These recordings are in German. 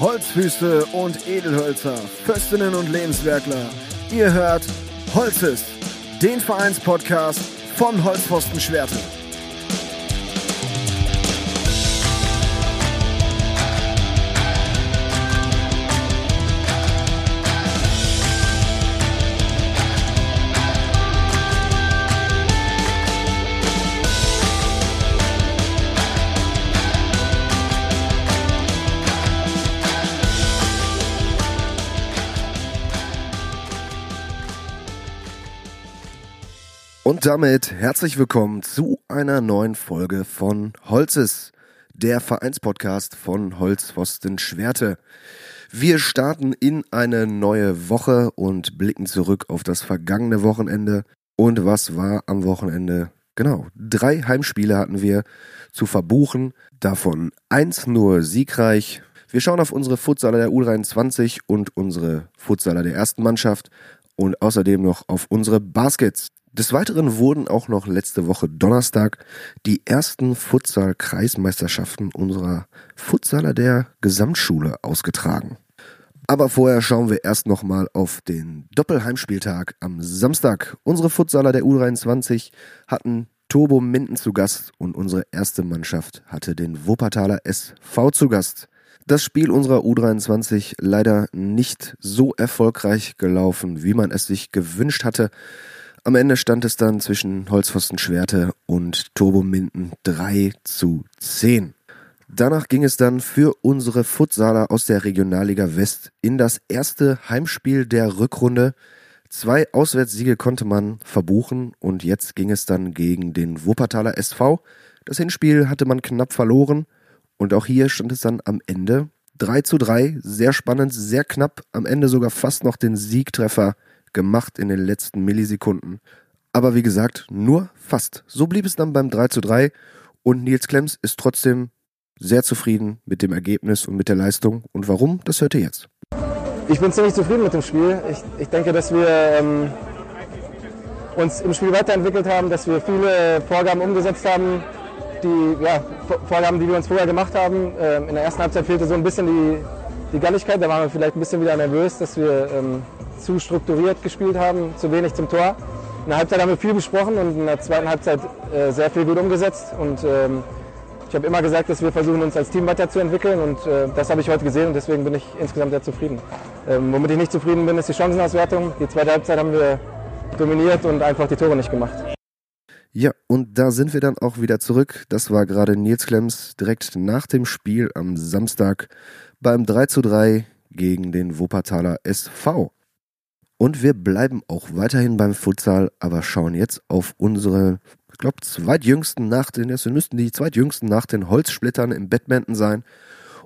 Holzfüße und Edelhölzer, Föstinnen und Lebenswerkler. Ihr hört Holzes, den Vereinspodcast von Holzpfosten Schwerte. Und damit herzlich willkommen zu einer neuen Folge von Holzes, der Vereinspodcast von Holzpfosten Schwerte. Wir starten in eine neue Woche und blicken zurück auf das vergangene Wochenende. Und was war am Wochenende? Genau, drei Heimspiele hatten wir zu verbuchen, davon eins nur siegreich. Wir schauen auf unsere Futsaler der U23 und unsere Futsaler der ersten Mannschaft und außerdem noch auf unsere Baskets. Des Weiteren wurden auch noch letzte Woche Donnerstag die ersten Futsal-Kreismeisterschaften unserer Futsaler der Gesamtschule ausgetragen. Aber vorher schauen wir erst nochmal auf den Doppelheimspieltag am Samstag. Unsere Futsaler der U23 hatten Turbo Minden zu Gast und unsere erste Mannschaft hatte den Wuppertaler SV zu Gast. Das Spiel unserer U23 leider nicht so erfolgreich gelaufen, wie man es sich gewünscht hatte. Am Ende stand es dann zwischen Holzpfosten Schwerte und Turbo Minden 3 zu 10. Danach ging es dann für unsere Futsaler aus der Regionalliga West in das erste Heimspiel der Rückrunde. Zwei Auswärtssiege konnte man verbuchen und jetzt ging es dann gegen den Wuppertaler SV. Das Hinspiel hatte man knapp verloren und auch hier stand es dann am Ende 3 zu 3. Sehr spannend, sehr knapp. Am Ende sogar fast noch den Siegtreffer gemacht in den letzten Millisekunden. Aber wie gesagt, nur fast. So blieb es dann beim 3 zu 3 und Nils Klemms ist trotzdem sehr zufrieden mit dem Ergebnis und mit der Leistung. Und warum, das hört ihr jetzt. Ich bin ziemlich zufrieden mit dem Spiel. Ich, ich denke, dass wir ähm, uns im Spiel weiterentwickelt haben, dass wir viele Vorgaben umgesetzt haben, die ja, Vorgaben, die wir uns vorher gemacht haben. Ähm, in der ersten Halbzeit fehlte so ein bisschen die, die Galligkeit. Da waren wir vielleicht ein bisschen wieder nervös, dass wir ähm, zu strukturiert gespielt haben, zu wenig zum Tor. In der Halbzeit haben wir viel besprochen und in der zweiten Halbzeit äh, sehr viel gut umgesetzt. Und ähm, ich habe immer gesagt, dass wir versuchen, uns als Team weiterzuentwickeln und äh, das habe ich heute gesehen und deswegen bin ich insgesamt sehr zufrieden. Ähm, womit ich nicht zufrieden bin, ist die Chancenauswertung. Die zweite Halbzeit haben wir dominiert und einfach die Tore nicht gemacht. Ja, und da sind wir dann auch wieder zurück. Das war gerade Nils Klemms direkt nach dem Spiel am Samstag beim 3 zu 3 gegen den Wuppertaler SV. Und wir bleiben auch weiterhin beim Futsal, aber schauen jetzt auf unsere, ich glaube, zweitjüngsten nach den, es müssten die zweitjüngsten nach den Holzsplittern im Badminton sein.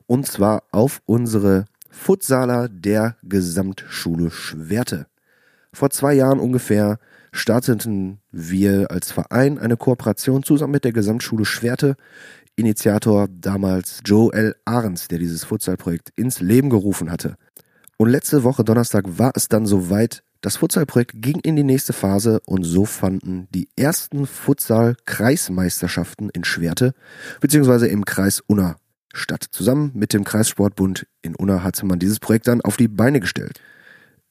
Und zwar auf unsere Futsaler der Gesamtschule Schwerte. Vor zwei Jahren ungefähr starteten wir als Verein eine Kooperation zusammen mit der Gesamtschule Schwerte. Initiator damals Joel Ahrens, der dieses Futsalprojekt ins Leben gerufen hatte. Und letzte Woche Donnerstag war es dann soweit. Das Futsalprojekt ging in die nächste Phase und so fanden die ersten Futsal-Kreismeisterschaften in Schwerte beziehungsweise im Kreis Unna statt. Zusammen mit dem Kreissportbund in Unna hatte man dieses Projekt dann auf die Beine gestellt.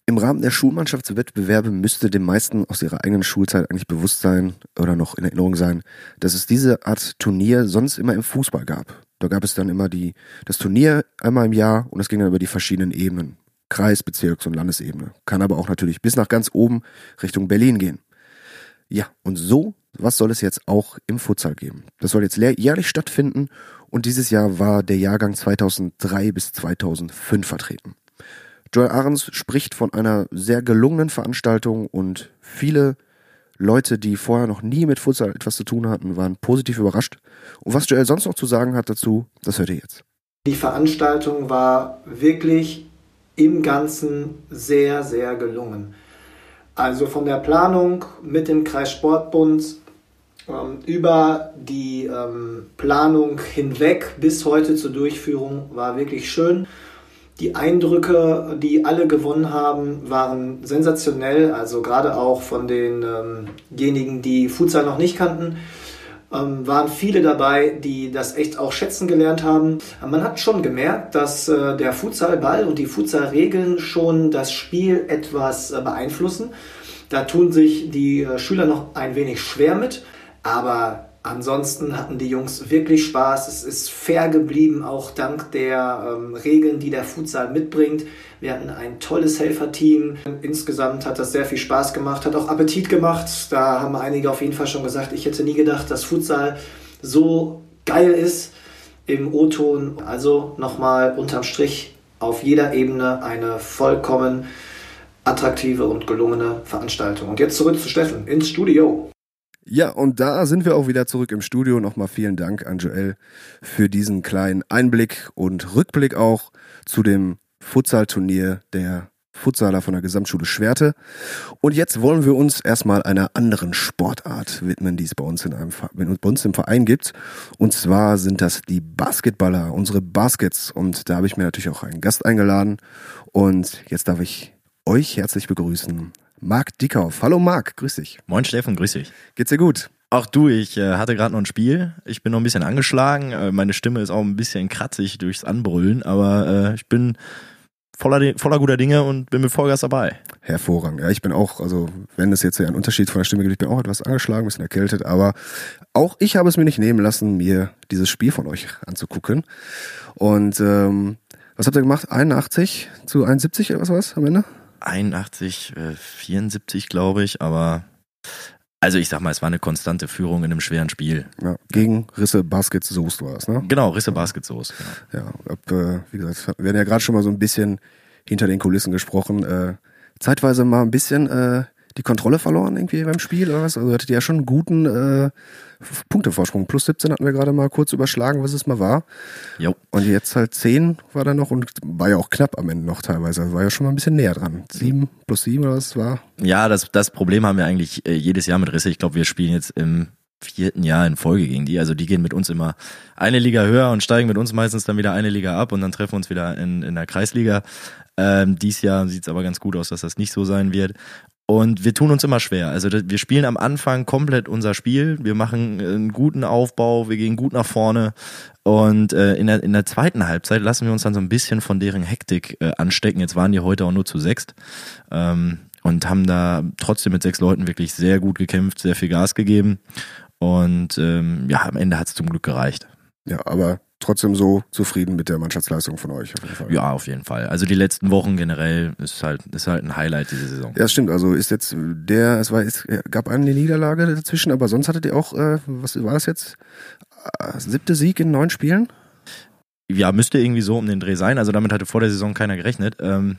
Im Rahmen der Schulmannschaftswettbewerbe müsste den meisten aus ihrer eigenen Schulzeit eigentlich bewusst sein oder noch in Erinnerung sein, dass es diese Art Turnier sonst immer im Fußball gab. Da gab es dann immer die, das Turnier einmal im Jahr und es ging dann über die verschiedenen Ebenen. Kreis-, Bezirks- und Landesebene. Kann aber auch natürlich bis nach ganz oben Richtung Berlin gehen. Ja, und so, was soll es jetzt auch im Futsal geben? Das soll jetzt jährlich stattfinden und dieses Jahr war der Jahrgang 2003 bis 2005 vertreten. Joel Ahrens spricht von einer sehr gelungenen Veranstaltung und viele Leute, die vorher noch nie mit Futsal etwas zu tun hatten, waren positiv überrascht. Und was Joel sonst noch zu sagen hat dazu, das hört ihr jetzt. Die Veranstaltung war wirklich im Ganzen sehr, sehr gelungen. Also von der Planung mit dem Kreissportbund ähm, über die ähm, Planung hinweg bis heute zur Durchführung war wirklich schön. Die Eindrücke, die alle gewonnen haben, waren sensationell, also gerade auch von denjenigen, die Futsal noch nicht kannten. Ähm, waren viele dabei, die das echt auch schätzen gelernt haben. Man hat schon gemerkt, dass äh, der Futsalball und die Futsalregeln schon das Spiel etwas äh, beeinflussen. Da tun sich die äh, Schüler noch ein wenig schwer mit, aber ansonsten hatten die Jungs wirklich Spaß. Es ist fair geblieben, auch dank der ähm, Regeln, die der Futsal mitbringt. Wir hatten ein tolles Helferteam. Insgesamt hat das sehr viel Spaß gemacht, hat auch Appetit gemacht. Da haben einige auf jeden Fall schon gesagt, ich hätte nie gedacht, dass Futsal so geil ist im O-Ton. Also nochmal unterm Strich auf jeder Ebene eine vollkommen attraktive und gelungene Veranstaltung. Und jetzt zurück zu Steffen ins Studio. Ja, und da sind wir auch wieder zurück im Studio. Nochmal vielen Dank an Joel für diesen kleinen Einblick und Rückblick auch zu dem Futsal-Turnier der Futsaler von der Gesamtschule Schwerte. Und jetzt wollen wir uns erstmal einer anderen Sportart widmen, die es bei uns, in einem, bei uns im Verein gibt. Und zwar sind das die Basketballer, unsere Baskets. Und da habe ich mir natürlich auch einen Gast eingeladen. Und jetzt darf ich euch herzlich begrüßen. Marc Dickhoff. Hallo Marc, grüß dich. Moin Steffen, grüß dich. Geht's dir gut? Auch du, ich äh, hatte gerade noch ein Spiel. Ich bin noch ein bisschen angeschlagen. Äh, meine Stimme ist auch ein bisschen kratzig durchs Anbrüllen, aber äh, ich bin voller, voller guter Dinge und bin mit Vollgas dabei. Hervorragend. Ja, ich bin auch, also wenn es jetzt ein Unterschied von der Stimme gibt, ich bin auch etwas angeschlagen, ein bisschen erkältet, aber auch ich habe es mir nicht nehmen lassen, mir dieses Spiel von euch anzugucken. Und ähm, was habt ihr gemacht? 81 zu 71 oder was war es am Ende? 81, äh, 74 glaube ich, aber also ich sag mal, es war eine konstante Führung in einem schweren Spiel. Ja, gegen Risse Baskets Soest war es, ne? Genau, Risse Baskets Soest. Genau. Ja, ob, äh, wie gesagt, wir haben ja gerade schon mal so ein bisschen hinter den Kulissen gesprochen. Äh, zeitweise mal ein bisschen äh, die Kontrolle verloren irgendwie beim Spiel oder was? Also hattet ihr ja schon einen guten äh, Punktevorsprung. Plus 17 hatten wir gerade mal kurz überschlagen, was es mal war. Jo. Und jetzt halt 10 war da noch und war ja auch knapp am Ende noch teilweise. Also war ja schon mal ein bisschen näher dran. 7 plus 7 oder was war? Ja, das, das Problem haben wir eigentlich äh, jedes Jahr mit Risse. Ich glaube, wir spielen jetzt im vierten Jahr in Folge gegen die. Also die gehen mit uns immer eine Liga höher und steigen mit uns meistens dann wieder eine Liga ab und dann treffen wir uns wieder in, in der Kreisliga. Ähm, dies Jahr sieht es aber ganz gut aus, dass das nicht so sein wird. Und wir tun uns immer schwer. Also wir spielen am Anfang komplett unser Spiel. Wir machen einen guten Aufbau, wir gehen gut nach vorne. Und äh, in, der, in der zweiten Halbzeit lassen wir uns dann so ein bisschen von deren Hektik äh, anstecken. Jetzt waren die heute auch nur zu sechst. Ähm, und haben da trotzdem mit sechs Leuten wirklich sehr gut gekämpft, sehr viel Gas gegeben. Und ähm, ja, am Ende hat es zum Glück gereicht. Ja, aber trotzdem so zufrieden mit der Mannschaftsleistung von euch. Auf jeden Fall. Ja, auf jeden Fall. Also die letzten Wochen generell ist halt, ist halt ein Highlight diese Saison. Ja, stimmt. Also ist jetzt der, es war, es gab eine Niederlage dazwischen, aber sonst hattet ihr auch, äh, was war das jetzt? Äh, siebte Sieg in neun Spielen? Ja, müsste irgendwie so um den Dreh sein. Also damit hatte vor der Saison keiner gerechnet. Ähm,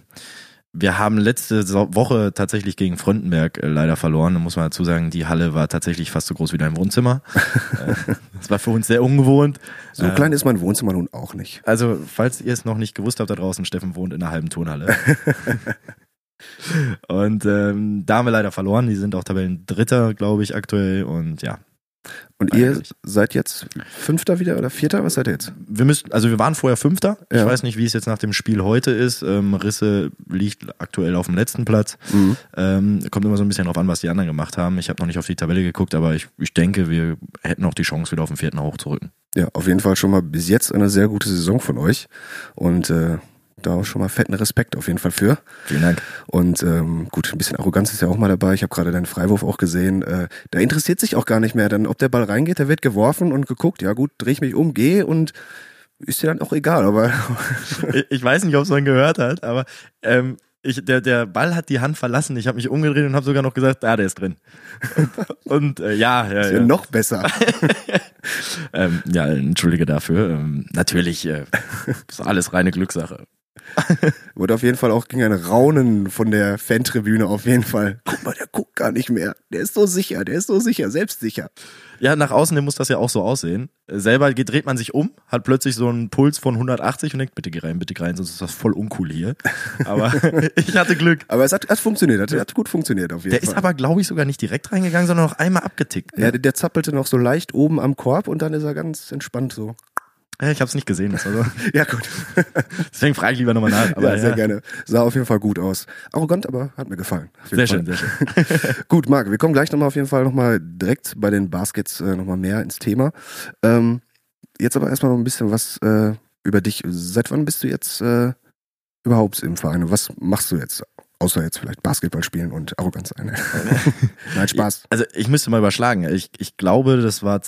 wir haben letzte Woche tatsächlich gegen Fröndenberg äh, leider verloren. Da muss man dazu sagen, die Halle war tatsächlich fast so groß wie dein Wohnzimmer. Äh, das war für uns sehr ungewohnt. So klein ist mein Wohnzimmer nun auch nicht. Also, falls ihr es noch nicht gewusst habt da draußen, Steffen wohnt in einer halben Turnhalle. und ähm, da haben wir leider verloren. Die sind auch Tabellen Dritter, glaube ich, aktuell. Und ja, und ihr seid jetzt Fünfter wieder oder Vierter? Was seid ihr jetzt? Wir müssen, also wir waren vorher Fünfter. Ja. Ich weiß nicht, wie es jetzt nach dem Spiel heute ist. Ähm, Risse liegt aktuell auf dem letzten Platz. Mhm. Ähm, kommt immer so ein bisschen drauf an, was die anderen gemacht haben. Ich habe noch nicht auf die Tabelle geguckt, aber ich, ich denke, wir hätten auch die Chance, wieder auf den vierten hochzurücken. Ja, auf jeden Fall schon mal bis jetzt eine sehr gute Saison von euch. Und äh, da auch schon mal fetten Respekt auf jeden Fall für. Vielen Dank. Und ähm, gut, ein bisschen Arroganz ist ja auch mal dabei. Ich habe gerade deinen Freiwurf auch gesehen. Äh, da interessiert sich auch gar nicht mehr, dann ob der Ball reingeht, der wird geworfen und geguckt. Ja gut, drehe ich mich um, gehe und ist dir dann auch egal. Aber ich weiß nicht, ob es man gehört hat, aber ähm, ich, der, der Ball hat die Hand verlassen. Ich habe mich umgedreht und habe sogar noch gesagt, ah, der ist drin. Und, und äh, ja, ja, ist ja. noch besser. ähm, ja, entschuldige dafür. Ähm, natürlich äh, ist alles reine Glückssache. Wurde auf jeden Fall auch gegen ein Raunen von der Fantribüne auf jeden Fall. Guck mal, der guckt gar nicht mehr. Der ist so sicher, der ist so sicher, selbstsicher. Ja, nach außen muss das ja auch so aussehen. Selber dreht man sich um, hat plötzlich so einen Puls von 180 und denkt, bitte geh rein, bitte geh rein, sonst ist das voll uncool hier. Aber ich hatte Glück. Aber es hat, hat funktioniert, hat, hat gut funktioniert auf jeden der Fall. Der ist aber, glaube ich, sogar nicht direkt reingegangen, sondern noch einmal abgetickt. Ne? Ja, der, der zappelte noch so leicht oben am Korb und dann ist er ganz entspannt so Ich habe es nicht gesehen. Das war so. Ja, gut. Deswegen frage ich lieber nochmal nach. Aber ja, sehr gerne. Sah auf jeden Fall gut aus. Arrogant, aber hat mir gefallen. Sehr Fall. schön, sehr schön. Gut, Marc, wir kommen gleich nochmal auf jeden Fall nochmal direkt bei den Baskets äh, nochmal mehr ins Thema. Ähm, jetzt aber erstmal noch ein bisschen was äh, über dich. Seit wann bist du jetzt äh, überhaupt im Verein? Und was machst du jetzt? Außer jetzt vielleicht Basketball spielen und arrogant sein. Nein, Spaß. Also ich müsste mal überschlagen. Ich, ich glaube, das war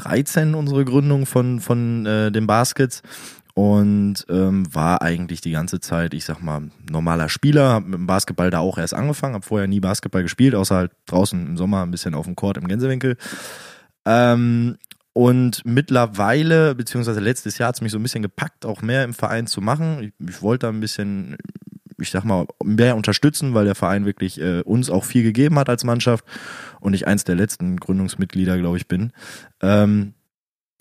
2013 unsere Gründung von, von äh, den Baskets und ähm, war eigentlich die ganze Zeit, ich sag mal, normaler Spieler, hab mit dem Basketball da auch erst angefangen, habe vorher nie Basketball gespielt, außer halt draußen im Sommer ein bisschen auf dem Court im Gänsewinkel. Ähm, und mittlerweile, beziehungsweise letztes Jahr hat es mich so ein bisschen gepackt, auch mehr im Verein zu machen. Ich, ich wollte da ein bisschen, ich sag mal, mehr unterstützen, weil der Verein wirklich äh, uns auch viel gegeben hat als Mannschaft und ich eins der letzten Gründungsmitglieder, glaube ich, bin. Ähm,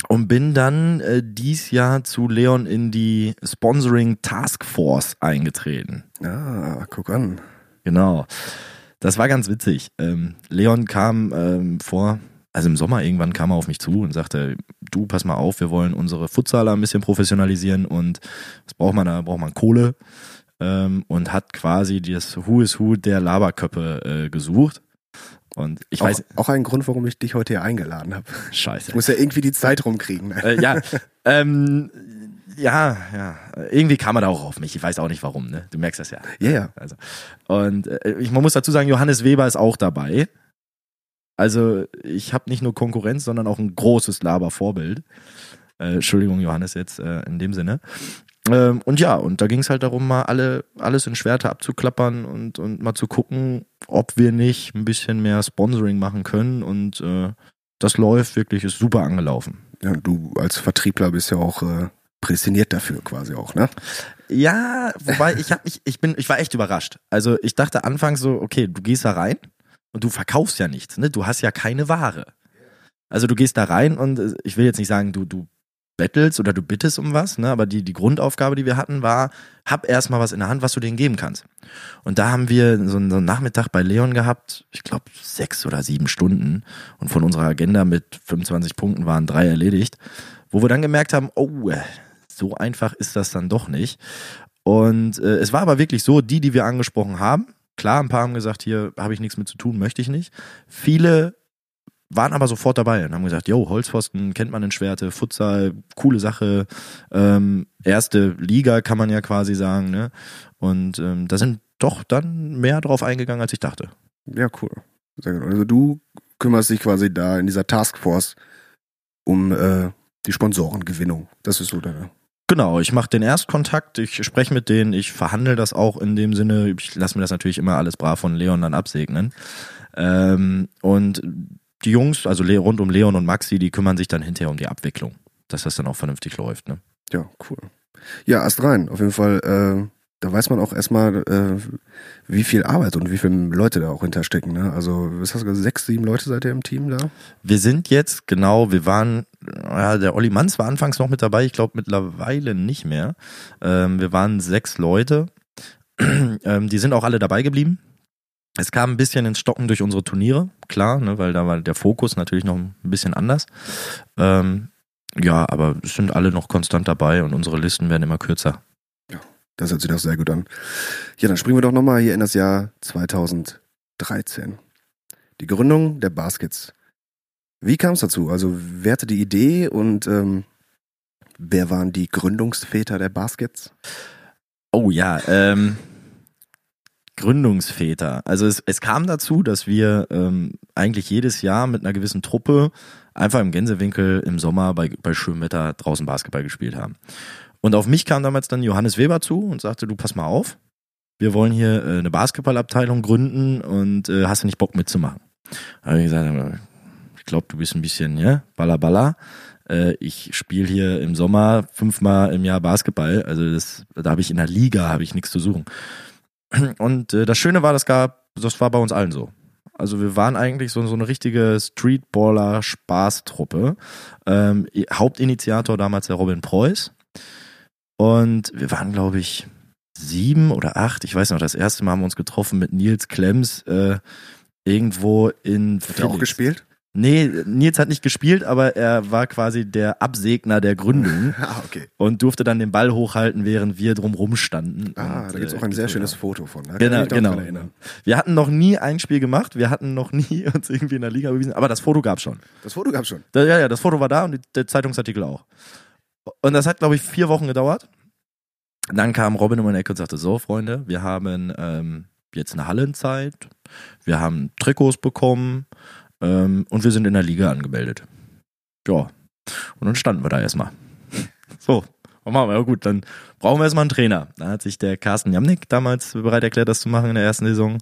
und bin dann äh, dies Jahr zu Leon in die Sponsoring Task Force eingetreten. Ah, guck an. Genau. Das war ganz witzig. Ähm, Leon kam ähm, vor, also im Sommer irgendwann kam er auf mich zu und sagte, du, pass mal auf, wir wollen unsere Futsaler ein bisschen professionalisieren und was braucht man da? Braucht man Kohle ähm, und hat quasi das Who is Who der Laberköppe äh, gesucht. Und ich Auch, weiß, auch ein Grund, warum ich dich heute hier eingeladen habe. scheiße. Ich muss ja irgendwie die Zeit rumkriegen. Ne? äh, ja, ähm, ja, ja. Irgendwie kam er da auch auf mich. Ich weiß auch nicht warum, ne? Du merkst das ja. Ja, ja. Also, und äh, ich, man muss dazu sagen, Johannes Weber ist auch dabei. Also ich habe nicht nur Konkurrenz, sondern auch ein großes Labervorbild. Äh, Entschuldigung, Johannes, jetzt äh, in dem Sinne. Ähm, und ja, und da ging es halt darum, mal alle, alles in Schwerte abzuklappern und, und mal zu gucken, ob wir nicht ein bisschen mehr Sponsoring machen können. Und äh, das läuft wirklich, ist super angelaufen. ja. Du als Vertriebler bist ja auch äh, prädestiniert dafür quasi auch, ne? Ja, wobei ich hab mich, ich bin, ich war echt überrascht. Also ich dachte anfangs so, okay, du gehst da rein und du verkaufst ja nichts, ne? Du hast ja keine Ware. Also du gehst da rein und äh, ich will jetzt nicht sagen, du, du bettelst oder du bittest um was, ne? Aber die, die Grundaufgabe, die wir hatten, war, hab erstmal was in der Hand, was du denen geben kannst. Und da haben wir so einen, so einen Nachmittag bei Leon gehabt, ich glaube sechs oder sieben Stunden. Und von unserer Agenda mit 25 Punkten waren drei erledigt, wo wir dann gemerkt haben, oh, so einfach ist das dann doch nicht. Und äh, es war aber wirklich so, die, die wir angesprochen haben, klar, ein paar haben gesagt, hier habe ich nichts mit zu tun, möchte ich nicht. Viele waren aber sofort dabei und haben gesagt, yo, Holzpfosten kennt man in Schwerte, Futsal, coole Sache, ähm, erste Liga kann man ja quasi sagen, ne? Und ähm, da sind doch dann mehr drauf eingegangen, als ich dachte. Ja, cool. Sehr gut. Also du kümmerst dich quasi da in dieser Taskforce um äh, die Sponsorengewinnung. Das ist so deine. Genau, ich mache den Erstkontakt, ich spreche mit denen, ich verhandle das auch in dem Sinne, ich lasse mir das natürlich immer alles brav von Leon dann absegnen. Ähm, und die Jungs, also rund um Leon und Maxi, die kümmern sich dann hinterher um die Abwicklung, dass das dann auch vernünftig läuft. Ne? Ja, cool. Ja, Ast rein. Auf jeden Fall, äh, da weiß man auch erstmal, äh, wie viel Arbeit und wie viele Leute da auch hinterstecken. Ne? Also, was hast du gesagt, sechs, sieben Leute seid ihr im Team da? Wir sind jetzt, genau, wir waren, ja, der Olli Manns war anfangs noch mit dabei, ich glaube mittlerweile nicht mehr. Ähm, wir waren sechs Leute, ähm, die sind auch alle dabei geblieben. Es kam ein bisschen ins Stocken durch unsere Turniere, klar, ne, weil da war der Fokus natürlich noch ein bisschen anders. Ähm, ja, aber es sind alle noch konstant dabei und unsere Listen werden immer kürzer. Das hört sich doch sehr gut an. Ja, dann springen wir doch nochmal hier in das Jahr 2013. Die Gründung der Baskets. Wie kam es dazu? Also, wer hatte die Idee und ähm, wer waren die Gründungsväter der Baskets? Oh ja, ähm, Gründungsväter. Also es, es kam dazu, dass wir ähm, eigentlich jedes Jahr mit einer gewissen Truppe einfach im Gänsewinkel im Sommer bei, bei schönem Wetter draußen Basketball gespielt haben. Und auf mich kam damals dann Johannes Weber zu und sagte, du pass mal auf, wir wollen hier äh, eine Basketballabteilung gründen und äh, hast du nicht Bock mitzumachen? Da habe ich gesagt, äh, ich glaube, du bist ein bisschen, ja, Baller. Äh, ich spiele hier im Sommer fünfmal im Jahr Basketball, also das, da habe ich in der Liga habe ich nichts zu suchen. Und äh, das Schöne war, das gab, das war bei uns allen so. Also wir waren eigentlich so, so eine richtige Streetballer-Spaßtruppe. Ähm, Hauptinitiator damals der Robin Preuß. Und wir waren, glaube ich, sieben oder acht. Ich weiß noch, das erste Mal haben wir uns getroffen mit Nils Klemms äh, irgendwo in Habt ihr auch gespielt? Nee, Nils hat nicht gespielt, aber er war quasi der Absegner der Gründung Ah, okay. und durfte dann den Ball hochhalten, während wir drumrum standen. Ah, und, da gibt's äh, auch ein sehr schönes ja. Foto von. Kann Genau, genau. Wir hatten noch nie ein Spiel gemacht, wir hatten noch nie uns irgendwie in der Liga bewiesen, aber das Foto gab's schon. Das Foto gab's schon. Da, ja, ja, das Foto war da und der Zeitungsartikel auch. Und das hat, glaube ich, vier Wochen gedauert. Dann kam Robin um die Ecke und sagte, so, Freunde, wir haben ähm, jetzt eine Hallenzeit, wir haben Trikots bekommen ähm, und wir sind in der Liga angemeldet. Ja, und dann standen wir da erstmal. So, machen wir? Ja gut, dann brauchen wir erstmal einen Trainer. Da hat sich der Carsten Jamnik damals bereit erklärt, das zu machen in der ersten Saison,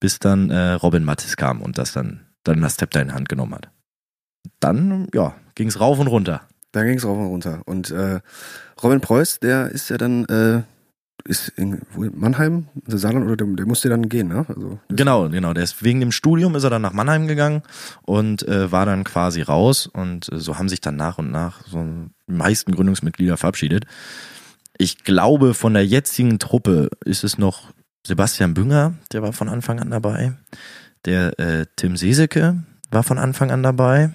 bis dann äh, Robin Mattis kam und das dann, dann das Zepter in die Hand genommen hat. Dann, ja, ging's rauf und runter. Da ging's rauf und runter. Und äh, Robin Preuß, der ist ja dann, äh, ist in Mannheim, der Saarland, oder der, der musste dann gehen, ne? Also, Genau, genau. Der ist wegen dem Studium ist er dann nach Mannheim gegangen und äh, war dann quasi raus und äh, so haben sich dann nach und nach so die meisten Gründungsmitglieder verabschiedet. Ich glaube, von der jetzigen Truppe ist es noch Sebastian Bünger, der war von Anfang an dabei. Der äh, Tim Seseke war von Anfang an dabei.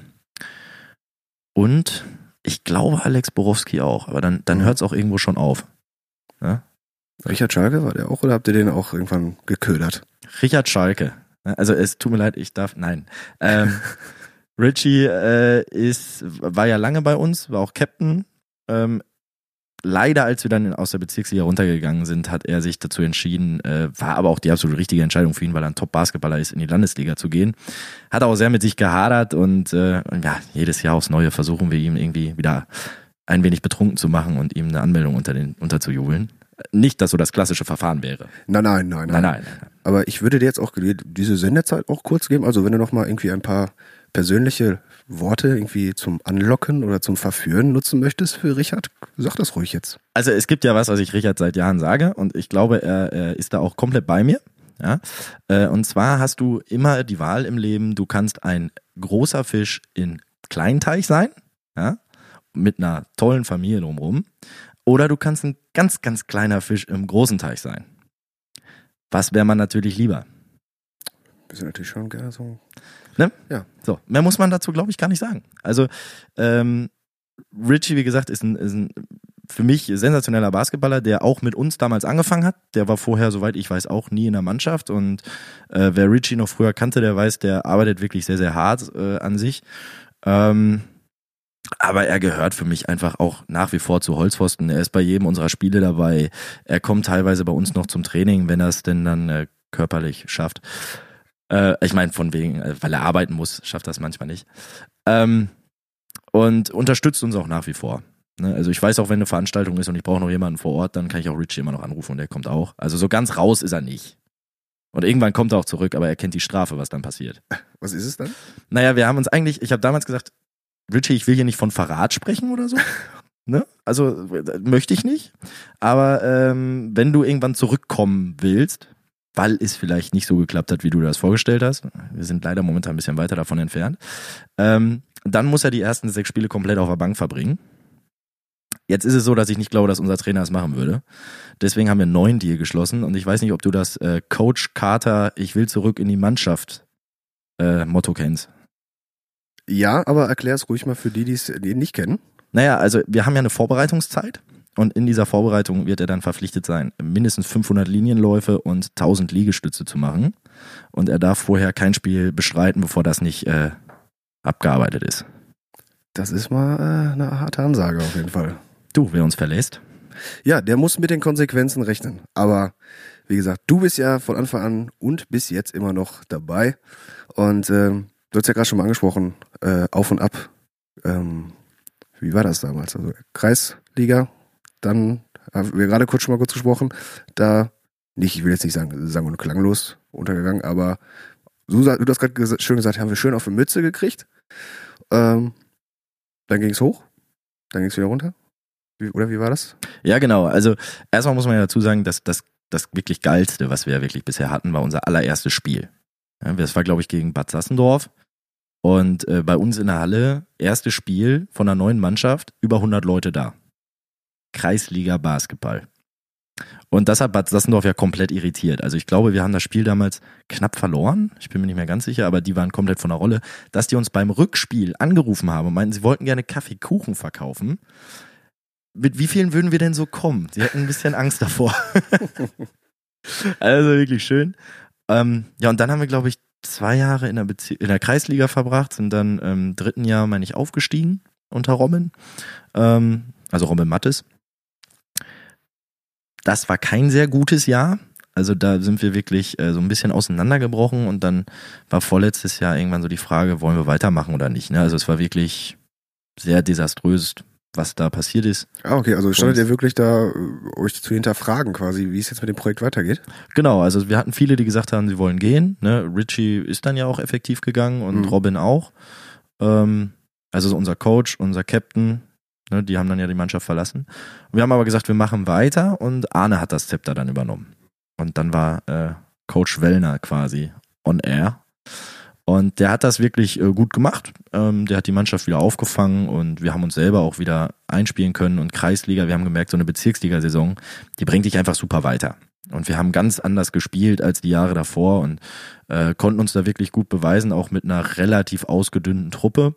Und ich glaube Alex Borowski auch, aber dann, dann Mhm. hört es auch irgendwo schon auf. Richard Schalke war der auch, oder habt ihr den auch irgendwann geködert? Richard Schalke. Also es tut mir leid, ich darf, nein. Ähm, Richie äh, ist, war ja lange bei uns, war auch Captain. Ähm, leider, als wir dann aus der Bezirksliga runtergegangen sind, hat er sich dazu entschieden, äh, war aber auch die absolut richtige Entscheidung für ihn, weil er ein Top-Basketballer ist, in die Landesliga zu gehen. Hat auch sehr mit sich gehadert und, äh, ja, jedes Jahr aufs Neue versuchen wir ihm irgendwie wieder ein wenig betrunken zu machen und ihm eine Anmeldung unter den, unterzujubeln. Nicht, dass so das klassische Verfahren wäre. Nein, nein, nein, Nein, nein. nein. Aber ich würde dir jetzt auch diese Sendezeit auch kurz geben. Also wenn du noch mal irgendwie ein paar persönliche Worte irgendwie zum Anlocken oder zum Verführen nutzen möchtest für Richard, sag das ruhig jetzt. Also es gibt ja was, was ich Richard seit Jahren sage und ich glaube, er, er ist da auch komplett bei mir. Ja? Äh, Und zwar hast du immer die Wahl im Leben, du kannst ein großer Fisch in Kleinteich sein, ja? mit einer tollen Familie drumherum, oder du kannst ein ganz, ganz kleiner Fisch im großen Teich sein. Was wäre man natürlich lieber? Wir sind natürlich schon gerne so. So, mehr muss man dazu, glaube ich, gar nicht sagen. Also, ähm, Richie, wie gesagt, ist ein, ist ein für mich sensationeller Basketballer, der auch mit uns damals angefangen hat. Der war vorher, soweit ich weiß, auch nie in der Mannschaft. Und äh, wer Richie noch früher kannte, der weiß, der arbeitet wirklich sehr, sehr hart äh, an sich. Ähm, aber er gehört für mich einfach auch nach wie vor zu Holzpfosten. Er ist bei jedem unserer Spiele dabei. Er kommt teilweise bei uns noch zum Training, wenn er es denn dann äh, körperlich schafft. Äh, ich meine, von wegen, äh, weil er arbeiten muss, schafft das manchmal nicht. Ähm, und unterstützt uns auch nach wie vor. Ne? Also ich weiß auch, wenn eine Veranstaltung ist und ich brauche noch jemanden vor Ort, dann kann ich auch Richie immer noch anrufen und der kommt auch. Also so ganz raus ist er nicht. Und irgendwann kommt er auch zurück, aber er kennt die Strafe, was dann passiert. Was ist es dann? Naja, wir haben uns eigentlich, ich habe damals gesagt, Richie, ich will hier nicht von Verrat sprechen oder so. Ne? Also äh, möchte ich nicht. Aber ähm, wenn du irgendwann zurückkommen willst, weil es vielleicht nicht so geklappt hat, wie du das vorgestellt hast, wir sind leider momentan ein bisschen weiter davon entfernt, ähm, dann muss er die ersten sechs Spiele komplett auf der Bank verbringen. Jetzt ist es so, dass ich nicht glaube, dass unser Trainer es machen würde. Deswegen haben wir einen neuen Deal geschlossen und ich weiß nicht, ob du das äh, Coach Carter, ich will zurück in die Mannschaft äh, Motto kennst. Ja, aber erklär es ruhig mal für die, die es nicht kennen. Naja, also wir haben ja eine Vorbereitungszeit und in dieser Vorbereitung wird er dann verpflichtet sein, mindestens 500 Linienläufe und 1000 Liegestütze zu machen. Und er darf vorher kein Spiel bestreiten, bevor das nicht äh, abgearbeitet ist. Das ist mal äh, eine harte Ansage auf jeden Fall. Du, wer uns verlässt? Ja, der muss mit den Konsequenzen rechnen. Aber wie gesagt, du bist ja von Anfang an und bis jetzt immer noch dabei. Und ähm, du hast ja gerade schon mal angesprochen, äh, auf und ab. Ähm, wie war das damals? Also Kreisliga, dann haben wir gerade kurz schon mal kurz gesprochen, da nicht, ich will jetzt nicht sagen, sagen und klanglos untergegangen, aber du, du hast gerade schön gesagt, haben wir schön auf die Mütze gekriegt. Ähm, dann ging es hoch, dann ging es wieder runter. Wie, oder wie war das? Ja, genau. Also erstmal muss man ja dazu sagen, dass das, das wirklich geilste, was wir wirklich bisher hatten, war unser allererstes Spiel. Ja, das war, glaube ich, gegen Bad Sassendorf. Und äh, bei uns in der Halle, erstes Spiel von einer neuen Mannschaft, über 100 Leute da. Kreisliga Basketball. Und das hat Bad Sassendorf ja komplett irritiert. Also ich glaube, wir haben das Spiel damals knapp verloren. Ich bin mir nicht mehr ganz sicher, aber die waren komplett von der Rolle, dass die uns beim Rückspiel angerufen haben und meinten, sie wollten gerne Kaffeekuchen verkaufen. Mit wie vielen würden wir denn so kommen? Sie hatten ein bisschen Angst davor. also wirklich schön. Ähm, ja, und dann haben wir, glaube ich, zwei Jahre in der, Bezie in der Kreisliga verbracht, sind dann im dritten Jahr, meine ich, aufgestiegen unter Robin. Ähm, also Robin Mattes. Das war kein sehr gutes Jahr. Also da sind wir wirklich äh, so ein bisschen auseinandergebrochen und dann war vorletztes Jahr irgendwann so die Frage, wollen wir weitermachen oder nicht. Ne? Also es war wirklich sehr desaströs, was da passiert ist. Ah, okay, also standet ihr wirklich da, äh, euch zu hinterfragen quasi, wie es jetzt mit dem Projekt weitergeht? Genau, also wir hatten viele, die gesagt haben, sie wollen gehen. Ne? Richie ist dann ja auch effektiv gegangen und Mhm. Robin auch. Ähm, also unser Coach, unser Captain, ne, die haben dann ja die Mannschaft verlassen. Wir haben aber gesagt, wir machen weiter und Arne hat das Zepter dann übernommen. Und dann war äh, Coach Wellner quasi on air. Und der hat das wirklich äh, gut gemacht. Ähm, der hat die Mannschaft wieder aufgefangen und wir haben uns selber auch wieder einspielen können. Und Kreisliga, wir haben gemerkt, so eine Bezirksliga-Saison, die bringt dich einfach super weiter. Und wir haben ganz anders gespielt als die Jahre davor und äh, konnten uns da wirklich gut beweisen, auch mit einer relativ ausgedünnten Truppe.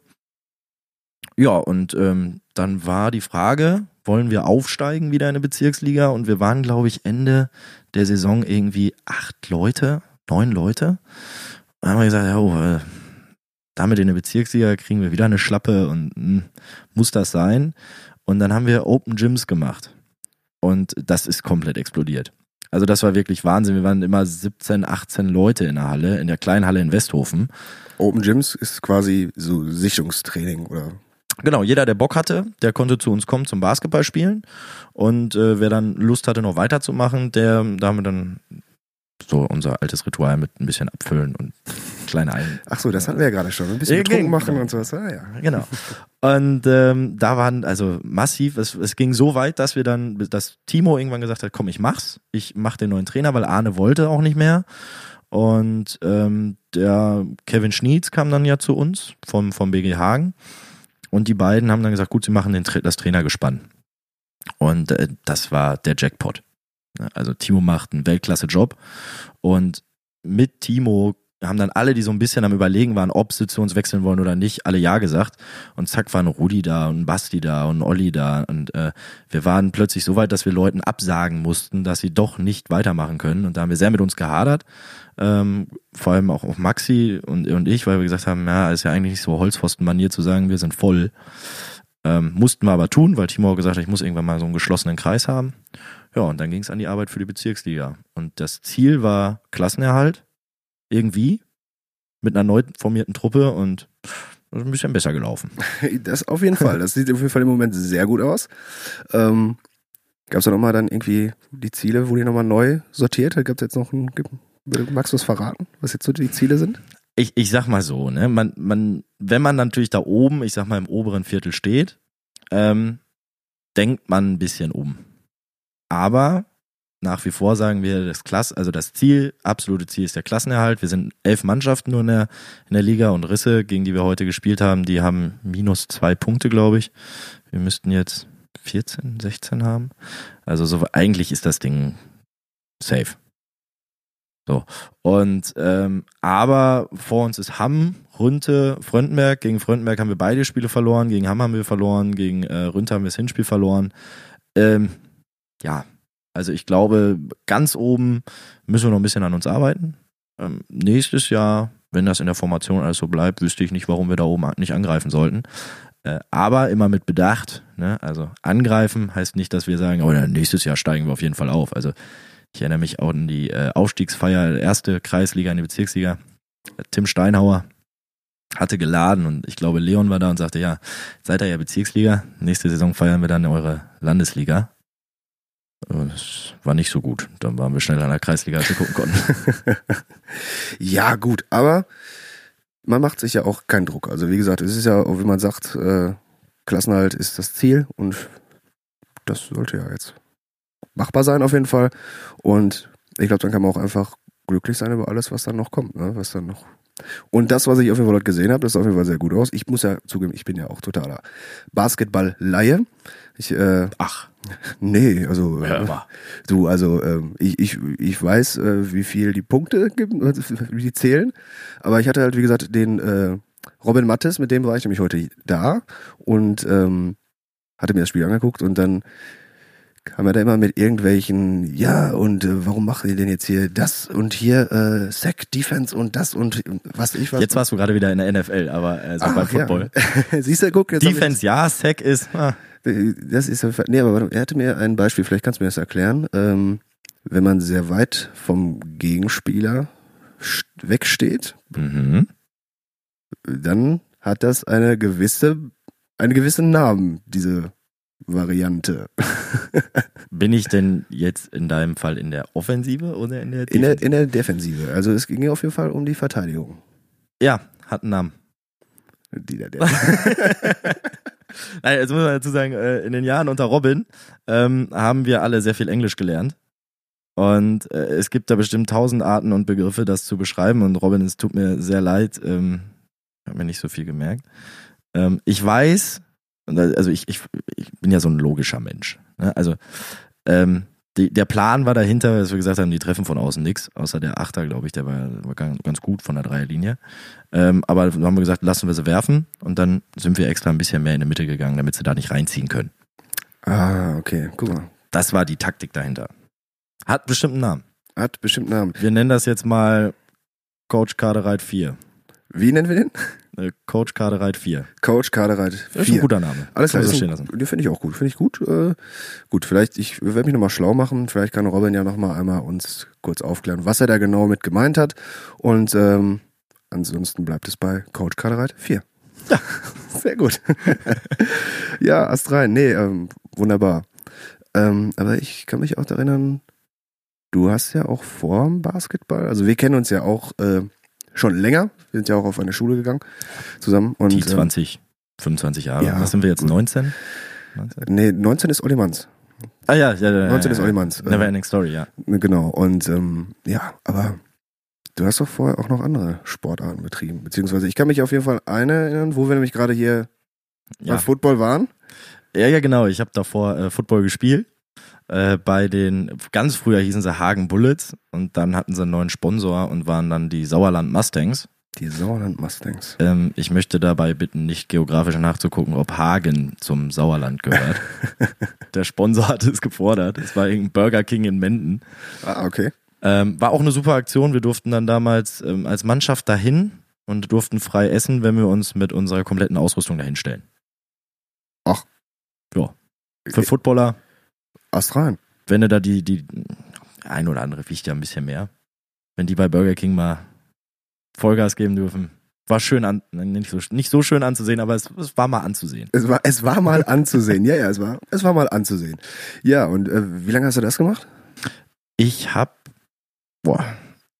Ja, und ähm, dann war die Frage, wollen wir aufsteigen wieder in eine Bezirksliga? Und wir waren, glaube ich, Ende der Saison irgendwie acht Leute, neun Leute. Dann haben wir gesagt, ja, oh, äh, damit in eine Bezirksliga kriegen wir wieder eine Schlappe und mh, muss das sein? Und dann haben wir Open Gyms gemacht. Und das ist komplett explodiert. Also das war wirklich Wahnsinn. Wir waren immer 17, 18 Leute in der Halle, in der kleinen Halle in Westhofen. Open Gyms ist quasi so Sichtungstraining oder Genau, jeder, der Bock hatte, der konnte zu uns kommen zum Basketball spielen. Und äh, wer dann Lust hatte, noch weiterzumachen, der, da haben wir dann so unser altes Ritual mit ein bisschen abfüllen und kleine Ein. Ach so, das hatten wir ja gerade schon. Ein bisschen Ja, betrunken machen genau. und sowas. Ah, ja. Genau. Und ähm, da waren also massiv, es, es ging so weit, dass wir dann, dass Timo irgendwann gesagt hat, komm, ich mach's. Ich mach den neuen Trainer, weil Arne wollte auch nicht mehr. Und ähm, der Kevin Schnietz kam dann ja zu uns vom, vom BG Hagen. Und die beiden haben dann gesagt, gut, sie machen den, das Trainergespann. Und äh, das war der Jackpot. Ja, Also Timo macht einen Weltklasse-Job. Und mit Timo haben dann alle, die so ein bisschen am Überlegen waren, ob sie zu uns wechseln wollen oder nicht, alle Ja gesagt. Und zack waren Rudi da und Basti da und Olli da. Und äh, wir waren plötzlich so weit, dass wir Leuten absagen mussten, dass sie doch nicht weitermachen können. Und da haben wir sehr mit uns gehadert. Ähm, vor allem auch, auch Maxi und, und ich, weil wir gesagt haben, ja, ist ja eigentlich nicht so Holzpfosten-Manier zu sagen, wir sind voll. Ähm, mussten wir aber tun, weil Timo gesagt hat, ich muss irgendwann mal so einen geschlossenen Kreis haben. Ja, und dann ging es an die Arbeit für die Bezirksliga. Und das Ziel war Klassenerhalt, irgendwie, mit einer neu formierten Truppe und das ist ein bisschen besser gelaufen. Das auf jeden Fall. Das sieht auf jeden Fall im Moment sehr gut aus. Ähm, Gab es da nochmal dann irgendwie die Ziele, wo die nochmal neu sortiert? Gab es jetzt noch ein, magst du es verraten, was jetzt so die Ziele sind? Ich, ich sag mal so, ne, man, man, wenn man natürlich da oben, ich sag mal im oberen Viertel steht, ähm, denkt man ein bisschen um. Aber nach wie vor sagen wir, das Klass, also das Ziel, absolute Ziel ist der Klassenerhalt. Wir sind elf Mannschaften nur in der, in der Liga und Risse, gegen die wir heute gespielt haben, die haben minus zwei Punkte, glaube ich. Wir müssten jetzt 14, 16 haben. Also so, eigentlich ist das Ding safe. So. Und ähm, aber vor uns ist Hamm, Runte, Fröndenberg. Gegen Fröndenberg haben wir beide Spiele verloren, gegen Hamm haben wir verloren, gegen äh, Runte haben wir das Hinspiel verloren. Ähm, ja, also ich glaube, ganz oben müssen wir noch ein bisschen an uns arbeiten. Ähm, nächstes Jahr, wenn das in der Formation alles so bleibt, wüsste ich nicht, warum wir da oben nicht angreifen sollten. Äh, aber immer mit Bedacht. Ne? Also angreifen heißt nicht, dass wir sagen, oh, ja, nächstes Jahr steigen wir auf jeden Fall auf. Also ich erinnere mich auch an die äh, Aufstiegsfeier, erste Kreisliga in die Bezirksliga. Tim Steinhauer hatte geladen und ich glaube, Leon war da und sagte, ja, seid ihr ja Bezirksliga, nächste Saison feiern wir dann eure Landesliga. Das war nicht so gut. Dann waren wir schnell an der Kreisliga, als wir gucken konnten. Ja, gut, aber man macht sich ja auch keinen Druck. Also wie gesagt, es ist ja, wie man sagt, äh, Klassenhalt ist das Ziel und das sollte ja jetzt machbar sein auf jeden Fall. Und ich glaube, dann kann man auch einfach glücklich sein über alles, was dann noch kommt, ne? was dann noch Und das, was ich auf jeden Fall heute gesehen habe, das sah auf jeden Fall sehr gut aus. Ich muss ja zugeben, ich bin ja auch totaler Basketball-Laie. Ich, äh, Ach, nee, also äh, du, also ähm, ich, ich, ich weiß, äh, wie viel die Punkte gibt, wie die zählen. Aber ich hatte halt, wie gesagt, den äh, Robin Mattes, mit dem war ich nämlich heute da und ähm, hatte mir das Spiel angeguckt und dann kam er da immer mit irgendwelchen, ja, und äh, warum macht ihr denn jetzt hier das und hier äh, Sack Defense und das und was ich was. Jetzt warst du gerade wieder in der NFL, aber äh, so Ah, beim Football. Ja. Siehst du, guck, jetzt Defense ja, Sack ist. Ah. ich, das ist nee, aber warte, er hatte mir ein Beispiel, vielleicht kannst du mir das erklären. Ähm, wenn man sehr weit vom Gegenspieler st- wegsteht, Mhm. dann hat das eine gewisse, einen gewissen Namen, diese Variante. Bin ich denn jetzt in deinem Fall in der Offensive oder in der In der, Defensive? in der Defensive. Also es ging auf jeden Fall um die Verteidigung. Ja, hat einen Namen. Die der, der. Nein, jetzt muss man dazu sagen, äh, in den Jahren unter Robin ähm, haben wir alle sehr viel Englisch gelernt. Und äh, es gibt da bestimmt tausend Arten und Begriffe, das zu beschreiben. Und Robin, es tut mir sehr leid, ähm, ich habe mir nicht so viel gemerkt. Ähm, ich weiß, da- also ich, ich, ich bin ja so ein logischer Mensch. Ne? Also ähm, die, der Plan war dahinter, dass wir gesagt haben, die treffen von außen nichts, außer der Achter, glaube ich, der war, war ganz, gut von der Dreierlinie. Ähm, aber dann haben wir gesagt, lassen wir sie werfen und dann sind wir extra ein bisschen mehr in die Mitte gegangen, damit sie da nicht reinziehen können. ah, okay, guck mal. Das war die Taktik dahinter. Hat bestimmt einen Namen. Hat bestimmt einen Namen. Wir nennen das jetzt mal Coach Kadereit 4. Wie nennen wir den? Äh, Coach Kadereit 4. Coach Kadereit Das ist ein 4. guter Name. Alles klar, so stehen lassen. den finde ich auch gut. Finde ich gut. Äh, gut, vielleicht, ich werde mich nochmal schlau machen. Vielleicht kann Robin ja nochmal einmal uns kurz aufklären, was er da genau mit gemeint hat. Und ähm, ansonsten bleibt es bei Coach Kadereit 4. Ja, sehr gut. ja, Ast rein. Nee, ähm, wunderbar. Ähm, aber ich kann mich auch daran erinnern, du hast ja auch vor dem Basketball, also wir kennen uns ja auch äh, schon länger. Wir sind ja auch auf eine Schule gegangen zusammen. Und, Die ähm, 20, 25 Jahre. ja, Was sind wir jetzt? gut. 19? 19? Nee, 19 ist Olli Manns. Ah ja, ja, ja. 19 ja, ist ja. Olli Manns. Never Äh, Ending Story, ja. Genau. Und ähm, ja, aber du hast doch vorher auch noch andere Sportarten betrieben. Beziehungsweise ich kann mich auf jeden Fall eine erinnern, wo wir nämlich gerade hier Ja, bei Football waren. ja, ja genau. Ich habe davor äh, Football gespielt. Äh, bei den, ganz früher hießen sie Hagen Bullets und dann hatten sie einen neuen Sponsor und waren dann die Sauerland Mustangs. Die Sauerland Mustangs. Ähm, ich möchte dabei bitten, nicht geografisch nachzugucken, ob Hagen zum Sauerland gehört. Der Sponsor hatte es gefordert. Es war irgendein Burger King in Menden. Ah, okay. Ähm, war auch eine super Aktion. Wir durften dann damals ähm, als Mannschaft dahin und durften frei essen, wenn wir uns mit unserer kompletten Ausrüstung dahin stellen. Ach. Ja. Für Footballer, Ast rein. wenn du da die, die ein oder andere wiegt ja ein bisschen mehr. Wenn die bei Burger King mal Vollgas geben dürfen. War schön an, nicht so, nicht so schön anzusehen, aber es, es war mal anzusehen. Es war, es war mal anzusehen. Ja, ja, es war, es war mal anzusehen. Ja, und äh, wie lange hast du das gemacht? Ich hab, boah,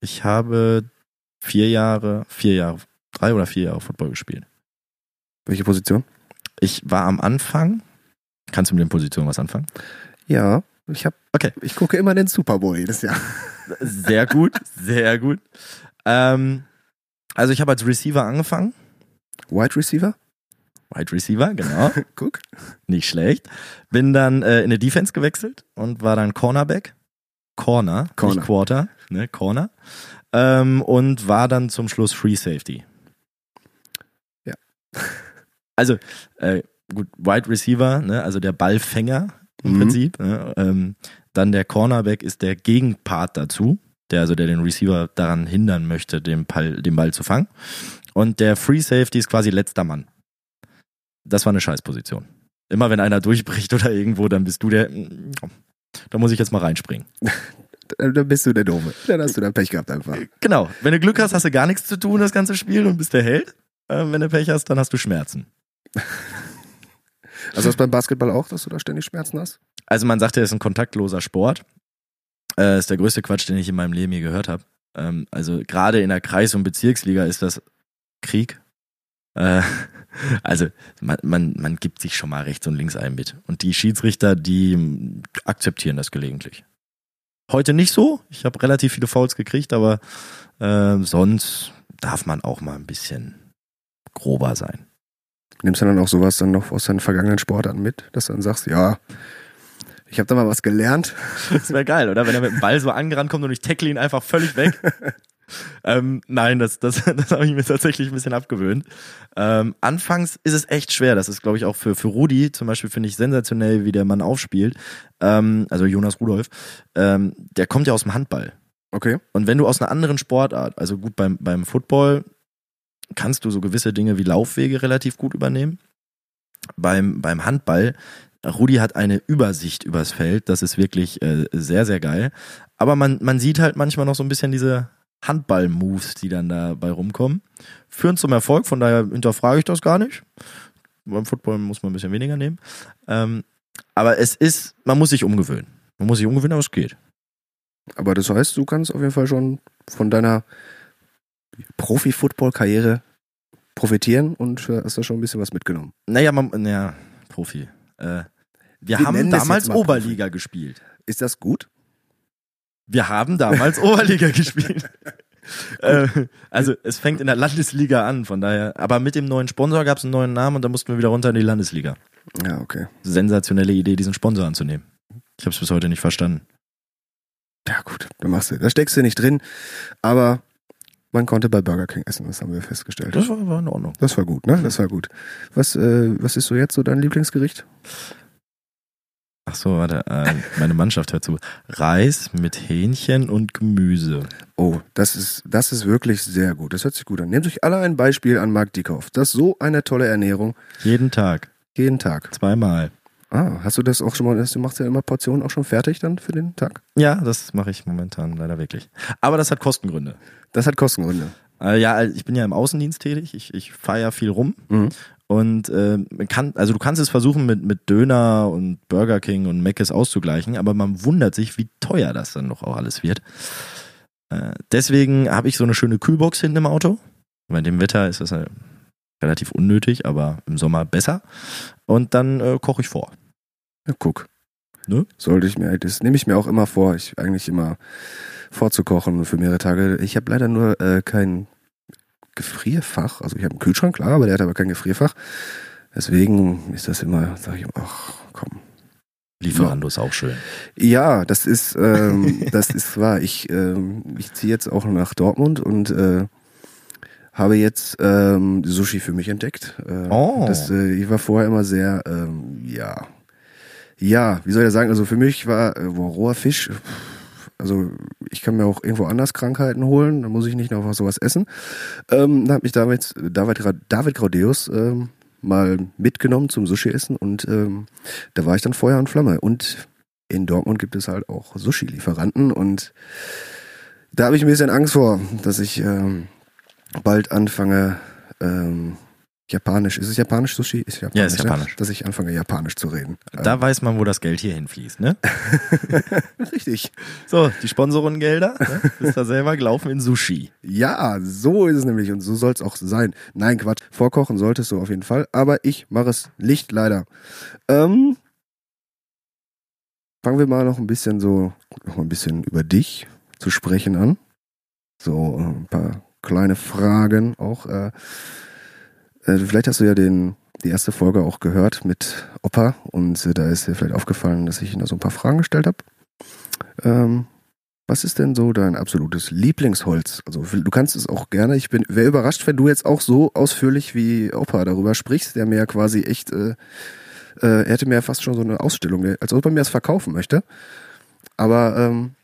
ich habe vier Jahre, vier Jahre, drei oder vier Jahre Football gespielt. Welche Position? Ich war am Anfang, kannst du mit den Positionen was anfangen? Ja, ich habe, Okay. ich gucke immer den Super Bowl jedes Jahr. Sehr gut, sehr gut. Ähm, also ich habe als Receiver angefangen. Wide Receiver? Wide Receiver, genau. Guck. Nicht schlecht. Bin dann äh, in eine Defense gewechselt und war dann Cornerback. Corner, Corner. nicht Quarter, ne, Corner. Ähm, und war dann zum Schluss Free Safety. Ja. Also, äh, gut, Wide Receiver, ne, also der Ballfänger im Mhm. Prinzip. Ne, ähm, dann der Cornerback ist der Gegenpart dazu, der also der den Receiver daran hindern möchte, den Ball, den Ball zu fangen. Und der Free Safety ist quasi letzter Mann. Das war eine Scheißposition. Immer wenn einer durchbricht oder irgendwo, dann bist du der. Da muss ich jetzt mal reinspringen. Dann bist du der Doofe. Dann hast du dann Pech gehabt einfach. Genau. Wenn du Glück hast, hast du gar nichts zu tun, das ganze Spiel und bist der Held. Äh, wenn du Pech hast, dann hast du Schmerzen. Also das beim Basketball auch, dass du da ständig Schmerzen hast? Also man sagt ja, es ist ein kontaktloser Sport. Äh, ist der größte Quatsch, den ich in meinem Leben je gehört habe. Ähm, also gerade in der Kreis- und Bezirksliga ist das Krieg. Äh, also man, man, man gibt sich schon mal rechts und links ein mit. Und die Schiedsrichter, die akzeptieren das gelegentlich. Heute nicht so. Ich habe relativ viele Fouls gekriegt, aber äh, sonst darf man auch mal ein bisschen grober sein. Nimmst du dann auch sowas dann noch aus deinen vergangenen Sportarten mit, dass du dann sagst, ja, ich habe da mal was gelernt. Das wäre geil, oder? Wenn er mit dem Ball so angerannt kommt und ich tackle ihn einfach völlig weg. ähm, nein, das, das, das habe ich mir tatsächlich ein bisschen abgewöhnt. Ähm, anfangs ist es echt schwer. Das ist, glaube ich, auch für, für Rudi zum Beispiel finde ich sensationell, wie der Mann aufspielt. Ähm, also Jonas Rudolf. Ähm, der kommt ja aus dem Handball. Okay. Und wenn du aus einer anderen Sportart, also gut beim, beim Football, kannst du so gewisse Dinge wie Laufwege relativ gut übernehmen. Beim, beim Handball, Rudi hat eine Übersicht übers Feld, das ist wirklich äh, sehr, sehr geil. Aber man, man sieht halt manchmal noch so ein bisschen diese Handball-Moves, die dann dabei rumkommen. Führen zum Erfolg, von daher hinterfrage ich das gar nicht. Beim Football muss man ein bisschen weniger nehmen. Ähm, aber es ist, man muss sich umgewöhnen. Man muss sich umgewöhnen, aber es geht. Aber das heißt, du kannst auf jeden Fall schon von deiner Profi-Football-Karriere profitieren und äh, hast da schon ein bisschen was mitgenommen. Naja, man, naja, Profi. Äh, wir, Wir haben damals Oberliga gespielt. Ist das gut? Wir haben damals Oberliga gespielt. Äh, also es fängt in der Landesliga an, von daher. Aber mit dem neuen Sponsor gab es einen neuen Namen und da mussten wir wieder runter in die Landesliga. Ja, okay. Sensationelle Idee, diesen Sponsor anzunehmen. Ich habe es bis heute nicht verstanden. Ja, gut, da machst du. Da steckst du nicht drin. Aber man konnte bei Burger King essen, das haben wir festgestellt. Das war, war in Ordnung. Das war gut, ne? Das war gut. Was, äh, was ist so jetzt so dein Lieblingsgericht? Ach so, warte. Äh, meine Mannschaft hört zu. Reis mit Hähnchen und Gemüse. Oh, das ist, das ist wirklich sehr gut. Das hört sich gut an. Nehmt euch alle ein Beispiel an Marc Dickhoff. Das ist so eine tolle Ernährung. Jeden Tag. Jeden Tag. Zweimal. Ah, hast du das auch schon mal, du machst ja immer Portionen auch schon fertig dann für den Tag? Ja, das mache ich momentan leider wirklich. Aber das hat Kostengründe. Das hat Kostengründe. Äh, ja, ich bin ja im Außendienst tätig. Ich, ich fahre ja viel rum. Mhm. Und äh, kann, also du kannst es versuchen mit, mit Döner und Burger King und Mc's auszugleichen, aber man wundert sich, wie teuer das dann doch auch alles wird. Äh, deswegen habe ich so eine schöne Kühlbox hinten im Auto. Bei dem Wetter ist das äh, relativ unnötig, aber im Sommer besser. Und dann äh, koche ich vor. Ja, guck. Ne? Sollte ich mir, das nehme ich mir auch immer vor, ich eigentlich immer vorzukochen für mehrere Tage. Ich habe leider nur äh, kein Gefrierfach. Also ich habe einen Kühlschrank, klar, aber der hat aber kein Gefrierfach. Deswegen ist das immer, sage ich, ach komm. Lieferando ist auch schön. Ja, das ist, ähm, das ist wahr. Ich, ähm, ich ziehe jetzt auch nach Dortmund und äh, habe jetzt ähm, Sushi für mich entdeckt. Äh, Oh. das, äh, ich war vorher immer sehr, ähm, ja, ja, wie soll ich sagen? Also für mich war äh, roher Fisch. Also ich kann mir auch irgendwo anders Krankheiten holen, da muss ich nicht noch sowas essen. Ähm, da hat mich David, David, David Graudeus ähm, mal mitgenommen zum Sushi-Essen und ähm, da war ich dann Feuer und Flamme. Und in Dortmund gibt es halt auch Sushi-Lieferanten und da habe ich ein bisschen Angst vor, dass ich ähm, bald anfange, ähm, Japanisch, ist es Japanisch Sushi? Ist Japanisch, Ja, ist ne? Japanisch. Dass ich anfange, Japanisch zu reden. Da weiß man, wo das Geld hier hinfließt, ne? Ähm, richtig. So, die Sponsorengelder, ne? Bist da selber gelaufen in Sushi. Ja, so ist es nämlich und so soll es auch sein. Nein, Quatsch. Vorkochen solltest du auf jeden Fall, aber ich mache es nicht leider. Ähm, fangen wir mal noch ein bisschen so, noch ein bisschen über dich zu sprechen an. So äh, ein paar kleine Fragen auch. Äh, äh, vielleicht hast du ja den die erste Folge auch gehört mit Opa und äh, da ist dir vielleicht aufgefallen, dass ich ihm da so ein paar Fragen gestellt habe. Ähm, was ist denn so dein absolutes Lieblingsholz? Also du kannst es auch gerne. Ich wäre überrascht, wenn du jetzt auch so ausführlich wie Opa darüber sprichst, der mir ja quasi echt, äh, äh, er hätte mir ja fast schon so eine Ausstellung, als ob er mir das verkaufen möchte. Aber ähm,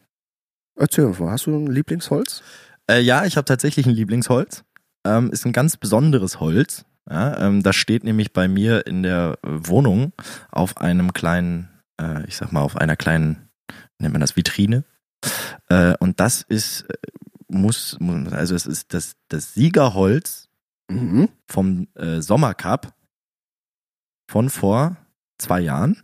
erzähl mal, hast du ein Lieblingsholz? Äh, ja, ich habe tatsächlich ein Lieblingsholz. Ähm, ist ein ganz besonderes Holz. Ja, ähm, das steht nämlich bei mir in der Wohnung auf einem kleinen, äh, ich sag mal, auf einer kleinen, nennt man das Vitrine. Äh, und das ist, äh, muss, also es ist das, das Siegerholz Mhm. vom äh, Sommercup von vor zwei Jahren.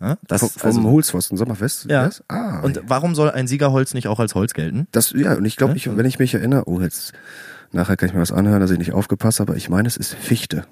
Ja, das, vom also, Holzpfosten Sommerfest? Ja. Das? Ah, und warum soll ein Siegerholz nicht auch als Holz gelten? das, ja, und ich glaube, Ja, wenn ich mich erinnere, oh, jetzt nachher kann ich mir was anhören, dass ich nicht aufgepasst habe, aber ich meine, es ist Fichte.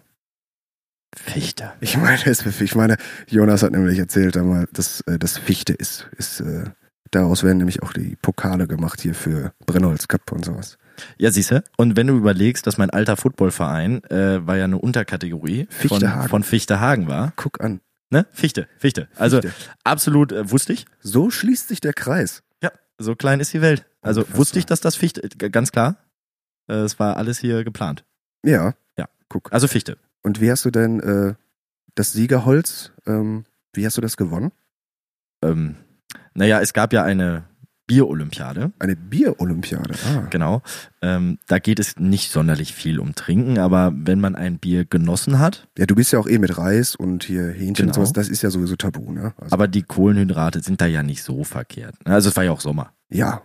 Fichte. Ich meine, es ist Fichte. Ich meine, Jonas hat nämlich erzählt einmal, dass äh, das Fichte ist. ist äh, daraus werden nämlich auch die Pokale gemacht hier für Brennholz Cup und sowas. Ja, siehste. Und wenn du überlegst, dass mein alter Footballverein äh, war ja eine Unterkategorie von, Fichtehagen. von Fichtehagen war. Guck an. Ne? Fichte, Fichte. Also Fichte. absolut äh, wusste ich. So schließt sich der Kreis. Ja, so klein ist die Welt. Also Unfassbar. wusste ich, dass das Fichte, ganz klar. Äh, Es war alles hier geplant. Ja. Ja. Guck. Also Fichte. Und wie hast du denn äh, das Siegerholz, ähm, wie hast du das gewonnen? Ähm, naja, es gab ja eine Bier-Olympiade. Eine Bier-Olympiade. Ah. Genau. Ähm, da geht es nicht sonderlich viel um Trinken, aber wenn man ein Bier genossen hat, Ja, du bist ja auch eh mit Reis und hier Hähnchen und Genau. sowas, das ist ja sowieso tabu, ne? Also, aber die Kohlenhydrate sind da ja nicht so verkehrt. Also es war ja auch Sommer. ja,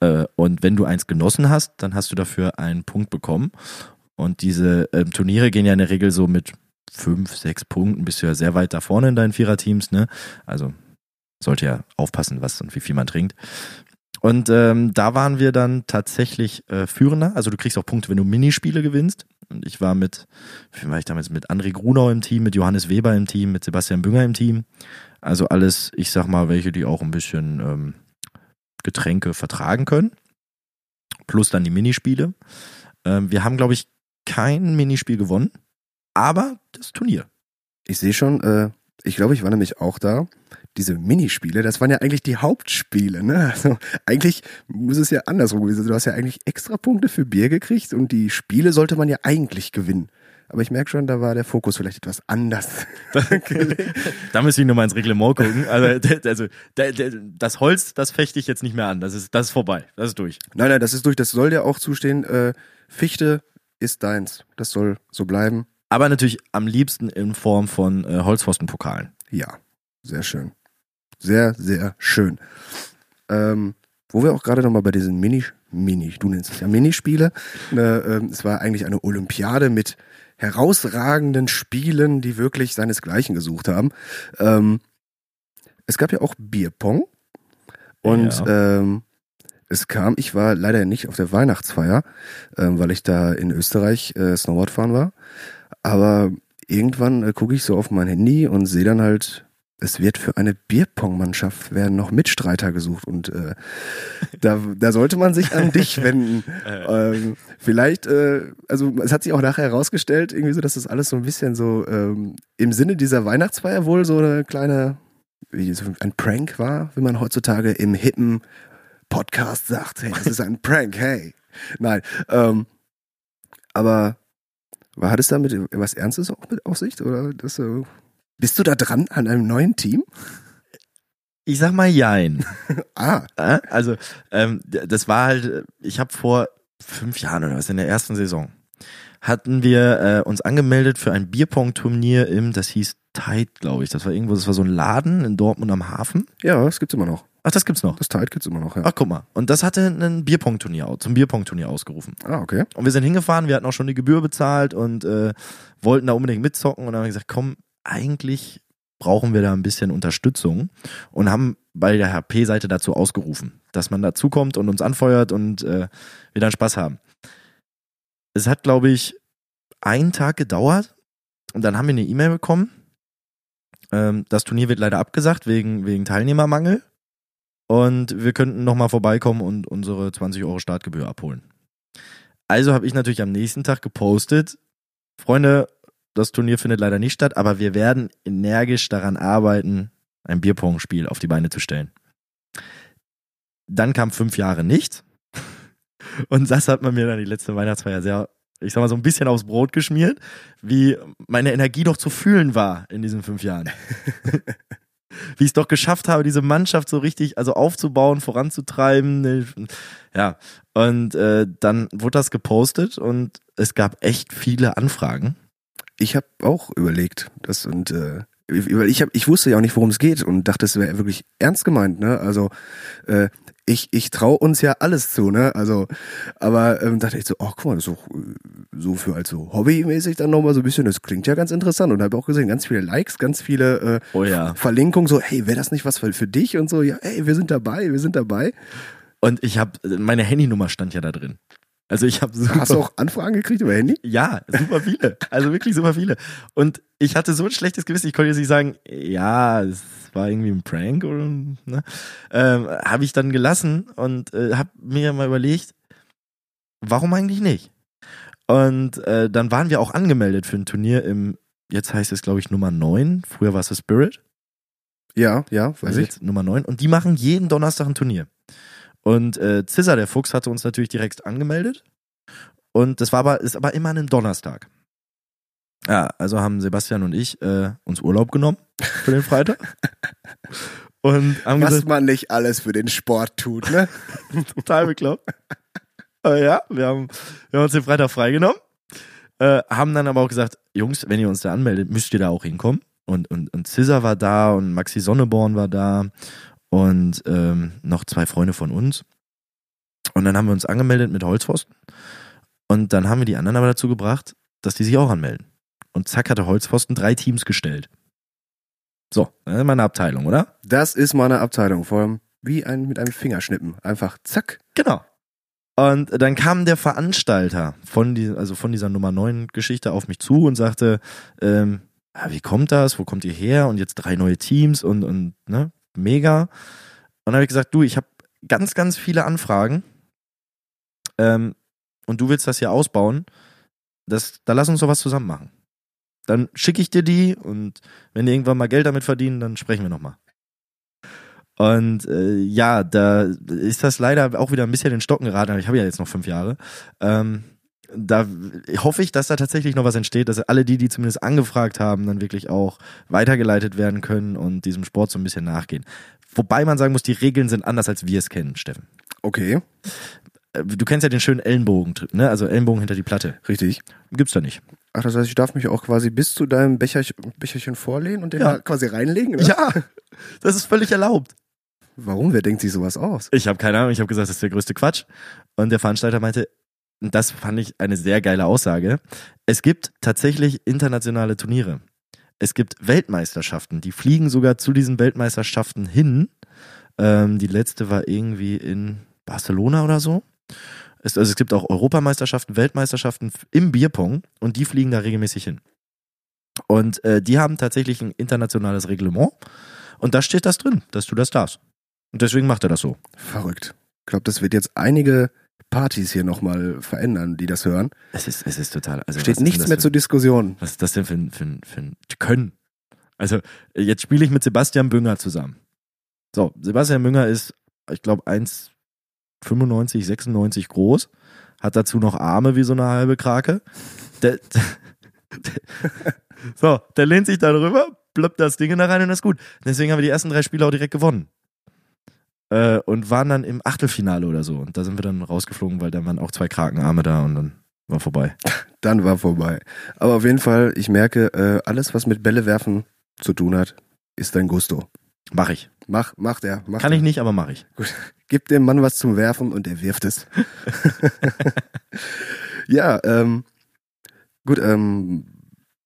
Äh, und wenn du eins genossen hast, dann hast du dafür einen Punkt bekommen. Und diese ähm, Turniere gehen ja in der Regel so mit fünf, sechs Punkten, bist du ja sehr weit da vorne in deinen Viererteams, ne? Also sollte ja aufpassen, was und wie viel man trinkt. Und ähm, da waren wir dann tatsächlich äh, Führender. Also du kriegst auch Punkte, wenn du Minispiele gewinnst. Und ich war mit, wie war ich damals, mit André Grunau im Team, mit Johannes Weber im Team, mit Sebastian Bünger im Team. Also alles, ich sag mal, welche, die auch ein bisschen ähm, Getränke vertragen können. Plus dann die Minispiele. Ähm, wir haben, glaube ich, kein Minispiel gewonnen, aber das Turnier. ich sehe schon, äh, ich glaube, ich war nämlich auch da. Diese Minispiele, das waren ja eigentlich die Hauptspiele, ne? Also eigentlich muss es ja andersrum gewesen sein. Du hast ja eigentlich extra Punkte für Bier gekriegt und die Spiele sollte man ja eigentlich gewinnen. Aber ich merke schon, da war der Fokus vielleicht etwas anders. Da müsste ich nur mal ins Reglement gucken. Also, also das Holz, das fechte ich jetzt nicht mehr an. Das ist, das ist vorbei. Das ist durch. Nein, nein, das ist durch, das soll dir auch zustehen. Äh, Fichte ist deins. Das soll so bleiben. Aber natürlich am liebsten in Form von äh, Holzpfostenpokalen. Ja, sehr schön. Sehr, sehr schön. Ähm, wo wir auch gerade nochmal bei diesen Mini, Mini, du nennst es ja Minispiele. Ne, ähm, es war eigentlich eine Olympiade mit herausragenden Spielen, die wirklich seinesgleichen gesucht haben. Ähm, es gab ja auch Bierpong. Und ähm, es kam, ich war leider nicht auf der Weihnachtsfeier, ähm, weil ich da in Österreich äh, Snowboard fahren war. Aber irgendwann äh, gucke ich so auf mein Handy und sehe dann halt, es wird für eine Bierpong-Mannschaft werden noch Mitstreiter gesucht und äh, da, da sollte man sich an dich wenden. ähm, vielleicht, äh, also es hat sich auch nachher herausgestellt, irgendwie so, dass das alles so ein bisschen so ähm, im Sinne dieser Weihnachtsfeier wohl so eine kleine, wie so ein Prank war, wie man heutzutage im hippen Podcast sagt, hey, das ist ein Prank, hey. Nein, ähm, aber war, hat es damit was Ernstes auch mit Aussicht? Oder das so? Bist du da dran an einem neuen Team? Ich sag mal Jein. Ah, Äh, Also, ähm, das war halt, ich habe vor fünf Jahren oder was, in der ersten Saison, hatten wir äh, uns angemeldet für ein Bierpong-Turnier im, das hieß Tide, glaube ich. Das war irgendwo, das war so ein Laden in Dortmund am Hafen. ja, das gibt's immer noch. Ach, das gibt's noch. Das Tide gibt's immer noch, ja. Ach, guck mal. Und das hatte ein Bierpong-Turnier, zum Bierpong-Turnier ausgerufen. Ah, okay. Und wir sind hingefahren, wir hatten auch schon die Gebühr bezahlt und äh, wollten da unbedingt mitzocken. Und dann haben wir gesagt, komm, eigentlich brauchen wir da ein bisschen Unterstützung und haben bei der HP-Seite dazu ausgerufen, dass man dazukommt und uns anfeuert und äh, wir dann Spaß haben. Es hat, glaube ich, einen Tag gedauert und dann haben wir eine E-Mail bekommen. Ähm, das Turnier wird leider abgesagt wegen, wegen Teilnehmermangel und wir könnten nochmal vorbeikommen und unsere 20 Euro Startgebühr abholen. Also habe ich natürlich am nächsten Tag gepostet, Freunde, das Turnier findet leider nicht statt, aber wir werden energisch daran arbeiten, ein Bierpong-Spiel auf die Beine zu stellen. Dann kam fünf Jahre nichts. Und das hat man mir dann die letzte Weihnachtsfeier sehr, ich sag mal, so ein bisschen aufs Brot geschmiert, wie meine Energie doch zu fühlen war in diesen fünf Jahren. wie ich es doch geschafft habe, diese Mannschaft so richtig, also aufzubauen, voranzutreiben. Ja, und äh, dann wurde das gepostet und es gab echt viele Anfragen. Ich habe auch überlegt, das und äh, weil ich hab, ich wusste ja auch nicht, worum es geht und dachte, es wäre wirklich ernst gemeint, ne? Also äh, ich ich traue uns ja alles zu, ne? Also aber ähm, dachte ich so, ach guck mal, das ist doch äh, so für als so hobbymäßig dann nochmal so ein bisschen, das klingt ja ganz interessant und habe auch gesehen, ganz viele Likes, ganz viele äh, Oh ja. Verlinkungen, so hey, wäre das nicht was für, für dich und so, ja, hey, wir sind dabei, wir sind dabei. Und ich habe, meine Handynummer stand ja da drin. Also ich habe super, Hast du auch Anfragen gekriegt über Handy? ja, super viele. Also wirklich super viele. Und ich hatte so ein schlechtes Gewissen, ich konnte jetzt nicht sagen, ja, es war irgendwie ein Prank oder, ne? Ähm, habe ich dann gelassen und äh, habe mir mal überlegt, warum eigentlich nicht? Und äh, dann waren wir auch angemeldet für ein Turnier im, jetzt heißt es glaube ich Nummer 9, früher war es The Spirit, Ja, ja, weiß also ich. jetzt Nummer 9 und die machen jeden Donnerstag ein Turnier. Und äh, Cesar, der Fuchs, hatte uns natürlich direkt angemeldet und das war aber, ist aber immer einem Donnerstag. Ja, also haben Sebastian und ich äh, uns Urlaub genommen für den Freitag. Und haben Was gesagt, man nicht alles für den Sport tut, ne? total bekloppt. Aber ja, wir haben, wir haben uns den Freitag freigenommen. Äh, haben dann aber auch gesagt, Jungs, wenn ihr uns da anmeldet, müsst ihr da auch hinkommen. Und, und, und Scissor war da und Maxi Sonneborn war da und ähm, noch zwei Freunde von uns. Und dann haben wir uns angemeldet mit Holzpfosten. Und dann haben wir die anderen aber dazu gebracht, dass die sich auch anmelden. Und zack hatte Holzpfosten drei Teams gestellt. So, das ist meine Abteilung, oder? Das ist meine Abteilung, vor allem wie ein mit einem Fingerschnippen. Einfach zack. Genau. Und dann kam der Veranstalter von, die, also von dieser Nummer 9 Geschichte auf mich zu und sagte, ähm, ah, wie kommt das? Wo kommt ihr her? Und jetzt drei neue Teams und, und ne, mega. Und dann habe ich gesagt, du, ich habe ganz, ganz viele Anfragen ähm, und du willst das hier ausbauen. Das, da lass uns doch was zusammen machen. Dann schicke ich dir die und wenn die irgendwann mal Geld damit verdienen, dann sprechen wir nochmal. Und äh, ja, da ist das leider auch wieder ein bisschen in den Stocken geraten. aber Ich habe ja jetzt noch fünf Jahre. Ähm, da hoffe ich, dass da tatsächlich noch was entsteht, dass alle die, die zumindest angefragt haben, dann wirklich auch weitergeleitet werden können und diesem Sport so ein bisschen nachgehen. Wobei man sagen muss, die Regeln sind anders, als wir es kennen, Steffen. Okay, Äh, Du kennst ja den schönen Ellenbogen, ne? Also Ellenbogen hinter die Platte. richtig. Gibt's da nicht. Ach, das heißt, ich darf mich auch quasi bis zu deinem Becherchen, Becherchen vorlehnen und den Ja. da quasi reinlegen? Oder? Ja, das ist völlig erlaubt. Warum? Wer denkt sich sowas aus? Ich habe keine Ahnung, ich habe gesagt, das ist der größte Quatsch. Und der Veranstalter meinte, das fand ich eine sehr geile Aussage, es gibt tatsächlich internationale Turniere. Es gibt Weltmeisterschaften, die fliegen sogar zu diesen Weltmeisterschaften hin. Ähm, die letzte war irgendwie in Barcelona oder so. Es, also es gibt auch Europameisterschaften, Weltmeisterschaften im Bierpong und die fliegen da regelmäßig hin. Und äh, die haben tatsächlich ein internationales Reglement und da steht das drin, dass du das darfst. Und deswegen macht er das so. Verrückt. Ich glaube, das wird jetzt einige Partys hier nochmal verändern, die das hören. Es ist, es ist total. Also Steht nichts mehr für, zur Diskussion. Was ist das denn für ein, für ein, für ein Können? Also, jetzt spiele ich mit Sebastian Bünger zusammen. So, Sebastian Bünger ist, ich glaube, 1,95, 96 groß, hat dazu noch Arme wie so eine halbe Krake. Der, der, so, der lehnt sich da drüber, ploppt das Ding da rein und ist gut. Deswegen haben wir die ersten drei Spiele auch direkt gewonnen. Äh, und waren dann im Achtelfinale oder so. Und da sind wir dann rausgeflogen, weil da waren auch zwei Krakenarme da und dann war vorbei. Dann war vorbei. Aber auf jeden Fall, ich merke, äh, alles, was mit Bälle werfen zu tun hat, ist dein Gusto. Mach ich. Mach, macht er. Macht Kann er. ich nicht, aber mach ich. Gib dem Mann was zum Werfen und er wirft es. ja, ähm, gut, ähm,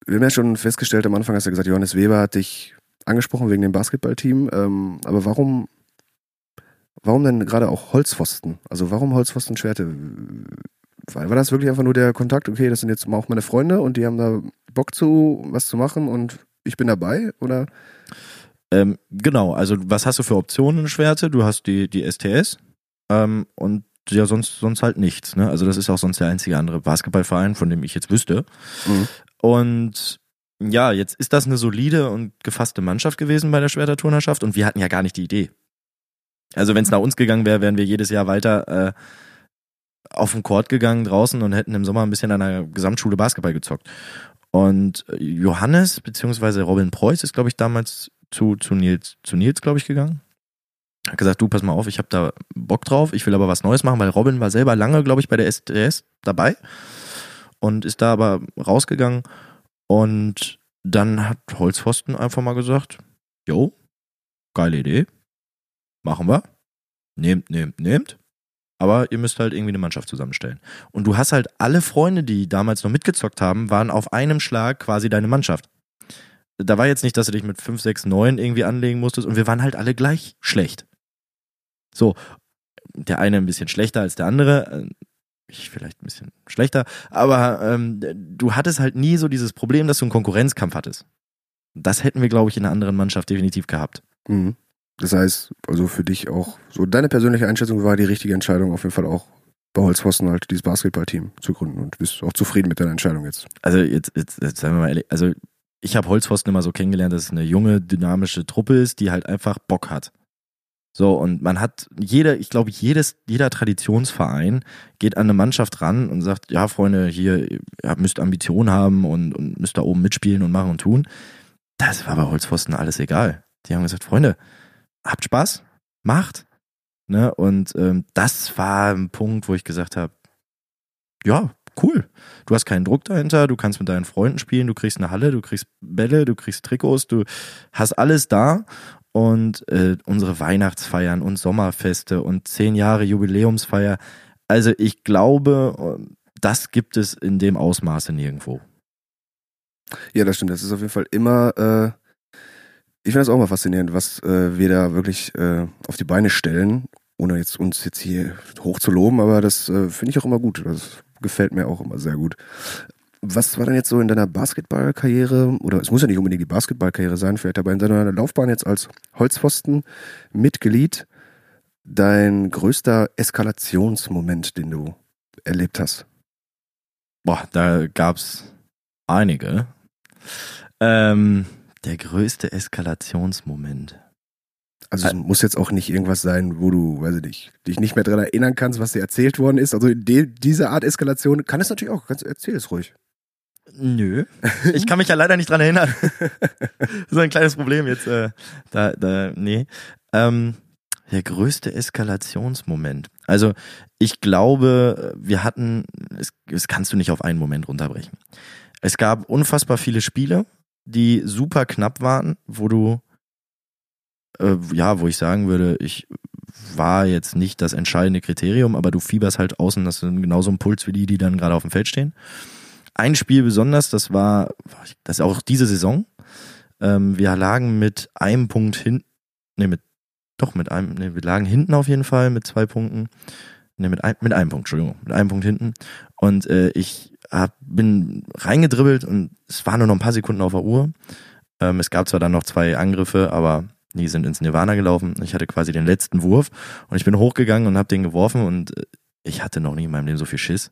wir haben ja schon festgestellt, am Anfang hast du gesagt, Johannes Weber hat dich angesprochen wegen dem Basketballteam. Ähm, aber warum, warum denn gerade auch Holzpfosten? Also warum Holzpfosten-Schwerte? War, war das wirklich einfach nur der Kontakt, okay, das sind jetzt auch meine Freunde und die haben da Bock zu, was zu machen und ich bin dabei? Oder? Ähm, genau, also was hast du für Optionen Schwerte? Du hast die, die STS ähm, und ja, sonst, sonst halt nichts. Ne? Also das ist auch sonst der einzige andere Basketballverein, von dem ich jetzt wüsste. Mhm. Und ja, jetzt ist das eine solide und gefasste Mannschaft gewesen bei der Schwerterturnerschaft und wir hatten ja gar nicht die Idee. Also wenn es nach uns gegangen wäre, wären wir jedes Jahr weiter äh, auf den Court gegangen draußen und hätten im Sommer ein bisschen an der Gesamtschule Basketball gezockt. Und äh, Johannes beziehungsweise Robin Preuß ist, glaube ich, damals zu, zu Nils, zu Nils, glaube ich, gegangen. Hat gesagt, du, pass mal auf, ich habe da Bock drauf, ich will aber was Neues machen, weil Robin war selber lange, glaube ich, bei der STS dabei und ist da aber rausgegangen. Und dann hat Holzpfosten einfach mal gesagt, jo, geile Idee, machen wir. Nehmt, nehmt, nehmt. Aber ihr müsst halt irgendwie eine Mannschaft zusammenstellen. Und du hast halt alle Freunde, die damals noch mitgezockt haben, waren auf einem Schlag quasi deine Mannschaft. Da war jetzt nicht, dass du dich mit 5, 6, 9 irgendwie anlegen musstest und wir waren halt alle gleich schlecht. So, der eine ein bisschen schlechter als der andere, äh, ich vielleicht ein bisschen schlechter, aber ähm, du hattest halt nie so dieses Problem, dass du einen Konkurrenzkampf hattest. Das hätten wir, glaube ich, in einer anderen Mannschaft definitiv gehabt. Mhm. Das heißt, also für dich auch, so deine persönliche Einschätzung war die richtige Entscheidung auf jeden Fall auch bei Holzpfosten halt dieses Basketballteam zu gründen und bist auch zufrieden mit deiner Entscheidung jetzt. Also jetzt, jetzt, jetzt sagen wir mal ehrlich, also ich habe Holzpfosten immer so kennengelernt, dass es eine junge, dynamische Truppe ist, die halt einfach Bock hat. So, und man hat jeder, ich glaube, jedes, jeder Traditionsverein geht an eine Mannschaft ran und sagt, ja, Freunde, hier, ihr müsst Ambitionen haben und, und müsst da oben mitspielen und machen und tun. Das war bei Holzpfosten alles egal. Die haben gesagt, Freunde, habt Spaß, macht. Ne? Und ähm, das war ein Punkt, wo ich gesagt habe, ja, cool. Du hast keinen Druck dahinter, du kannst mit deinen Freunden spielen, du kriegst eine Halle, du kriegst Bälle, du kriegst Trikots, du hast alles da und äh, unsere Weihnachtsfeiern und Sommerfeste und zehn Jahre Jubiläumsfeier. Also ich glaube, das gibt es in dem Ausmaße nirgendwo. Ja, das stimmt. Das ist auf jeden Fall immer, äh, ich finde das auch mal faszinierend, was äh, wir da wirklich äh, auf die Beine stellen, ohne jetzt uns jetzt hier hoch zu loben, aber das äh, finde ich auch immer gut. Das gefällt mir auch immer sehr gut. Was war denn jetzt so in deiner Basketballkarriere, oder es muss ja nicht unbedingt die Basketballkarriere sein, vielleicht aber in deiner Laufbahn jetzt als Holzpfosten Mitglied, dein größter Eskalationsmoment, den du erlebt hast? Boah, da gab's einige. Ähm, der größte Eskalationsmoment. Also es muss jetzt auch nicht irgendwas sein, wo du, weiß ich nicht, dich nicht mehr dran erinnern kannst, was dir erzählt worden ist. Also die, diese Art Eskalation kann es natürlich auch. Kannst, erzähl es ruhig. Nö. Ich kann mich ja leider nicht dran erinnern. so ein kleines Problem jetzt. Äh, da, da, nee. Ähm, der größte Eskalationsmoment. Also ich glaube, wir hatten, das, das kannst du nicht auf einen Moment runterbrechen. Es gab unfassbar viele Spiele, die super knapp waren, wo du, äh, ja, wo ich sagen würde, ich war jetzt nicht das entscheidende Kriterium, aber du fieberst halt außen, das ist genauso ein Puls wie die, die dann gerade auf dem Feld stehen. Ein Spiel besonders, das war, das ist auch diese Saison. Ähm, wir lagen mit einem Punkt hinten, ne, mit, doch mit einem, ne, wir lagen hinten auf jeden Fall mit zwei Punkten. Ne, mit, ein, mit einem Punkt, Entschuldigung, mit einem Punkt hinten. Und äh, ich hab, bin reingedribbelt und es waren nur noch ein paar Sekunden auf der Uhr. Ähm, es gab zwar dann noch zwei Angriffe, aber die sind ins Nirvana gelaufen. Ich hatte quasi den letzten Wurf und ich bin hochgegangen und habe den geworfen und äh, ich hatte noch nie in meinem Leben so viel Schiss.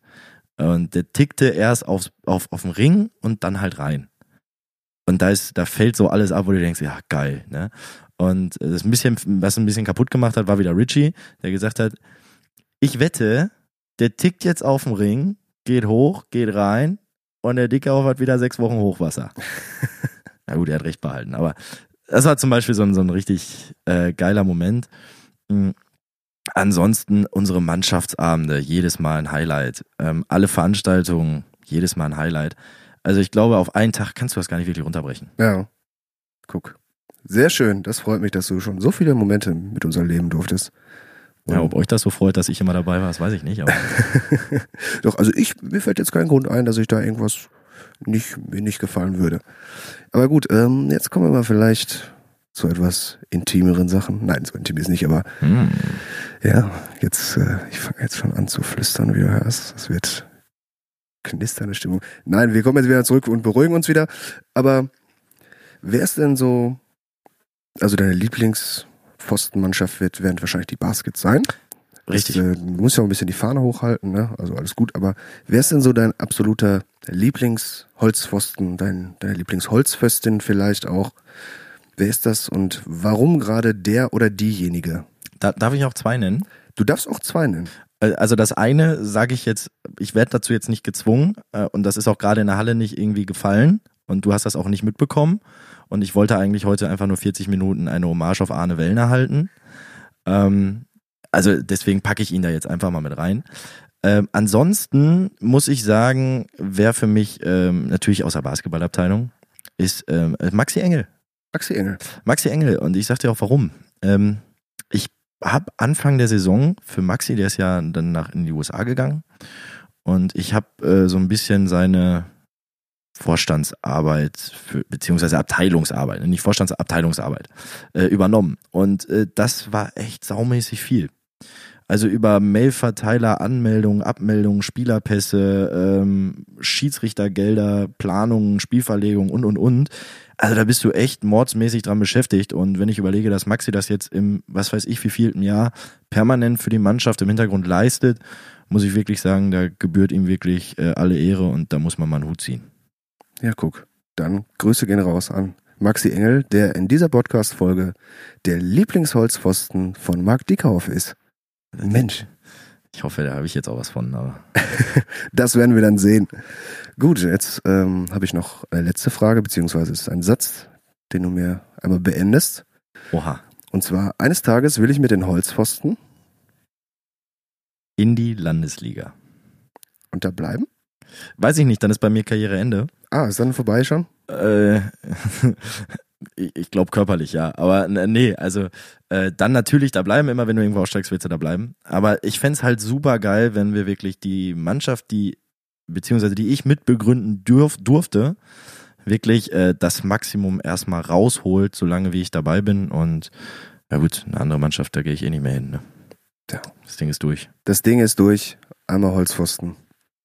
Und der tickte erst auf, auf, auf den Ring und dann halt rein. Und da ist, da fällt so alles ab, wo du denkst, ja, geil, ne? Und das ein bisschen, was ein bisschen kaputt gemacht hat, war wieder Richie, der gesagt hat, ich wette, der tickt jetzt auf den Ring, geht hoch, geht rein und der Dicke hat wieder sechs Wochen Hochwasser. Na gut, er hat recht behalten, aber das war zum Beispiel so ein, so ein richtig äh, geiler Moment. Mhm. Ansonsten unsere Mannschaftsabende, jedes Mal ein Highlight. Ähm, alle Veranstaltungen, jedes Mal ein Highlight. Also ich glaube, auf einen Tag kannst du das gar nicht wirklich runterbrechen. Ja. Guck. Sehr schön. Das freut mich, dass du schon so viele Momente mit uns erleben durftest. Ja, ob euch das so freut, dass ich immer dabei war, das weiß ich nicht. Doch, also ich, mir fällt jetzt kein Grund ein, dass ich da irgendwas nicht, mir nicht gefallen würde. Aber gut, ähm, jetzt kommen wir mal vielleicht zu etwas intimeren Sachen. Nein, so intim ist nicht, aber hm. ja, jetzt, äh, ich fange jetzt schon an zu flüstern, wie du hörst. Es wird knisternde Stimmung. Nein, wir kommen jetzt wieder zurück und beruhigen uns wieder. Aber wer ist denn so, also deine Lieblingspfostenmannschaft wird, werden wahrscheinlich die Baskets sein. Richtig. Das, äh, du musst ja auch ein bisschen die Fahne hochhalten, ne? Also alles gut. Aber wer ist denn so dein absoluter Lieblingsholzpfosten, dein, deine Lieblingsholzföstin vielleicht auch? Wer ist das und warum gerade der oder diejenige? Da, darf ich auch zwei nennen? Du darfst auch zwei nennen. Äh, Also das eine sage ich jetzt, ich werde dazu jetzt nicht gezwungen äh, und das ist auch gerade in der Halle nicht irgendwie gefallen und du hast das auch nicht mitbekommen und ich wollte eigentlich heute einfach nur 40 Minuten eine Hommage auf Arne Wellner halten. Ähm, also deswegen packe ich ihn da jetzt einfach mal mit rein. Ähm, ansonsten muss ich sagen, wer für mich ähm, natürlich aus der Basketballabteilung ist ähm, Maxi Engel. Maxi Engel. Maxi Engel und ich sag dir auch warum. Ähm, ich habe Anfang der Saison für Maxi, der ist ja dann nach in die USA gegangen und ich habe äh, so ein bisschen seine Vorstandsarbeit für, beziehungsweise Abteilungsarbeit, nicht Vorstandsabteilungsarbeit äh, übernommen und äh, das war echt saumäßig viel. Also über Mailverteiler, Anmeldungen, Abmeldungen, Spielerpässe, ähm, Schiedsrichtergelder, Planungen, Spielverlegung und und und. Also da bist du echt mordsmäßig dran beschäftigt. Und wenn ich überlege, dass Maxi das jetzt im, was weiß ich, wie vielten Jahr permanent für die Mannschaft im Hintergrund leistet, muss ich wirklich sagen, da gebührt ihm wirklich äh, alle Ehre und da muss man mal einen Hut ziehen. Ja, guck. Dann Grüße gehen raus an Maxi Engel, der in dieser Podcast-Folge der Lieblingsholzpfosten von Marc Dickhoff ist. Mensch. Ich hoffe, da habe ich jetzt auch was von, aber. das werden wir dann sehen. Gut, jetzt ähm, habe ich noch eine letzte Frage, beziehungsweise es ist ein Satz, den du mir einmal beendest. Oha. Und zwar, eines Tages will ich mit den Holzpfosten in die Landesliga. Und da bleiben? Weiß ich nicht, dann ist bei mir Karriereende. Ah, ist dann vorbei schon? Äh, ich glaube körperlich, ja. Aber nee, also äh, dann natürlich da bleiben, immer wenn du irgendwo aussteigst, willst du da bleiben. Aber ich fände halt super geil, wenn wir wirklich die Mannschaft, die, beziehungsweise die ich mitbegründen dürf, durfte, wirklich äh, das Maximum erstmal rausholt, solange wie ich dabei bin. Und ja gut, eine andere Mannschaft, da gehe ich eh nicht mehr hin. Ne? Ja. Das Ding ist durch. Das Ding ist durch. Einmal Holzpfosten.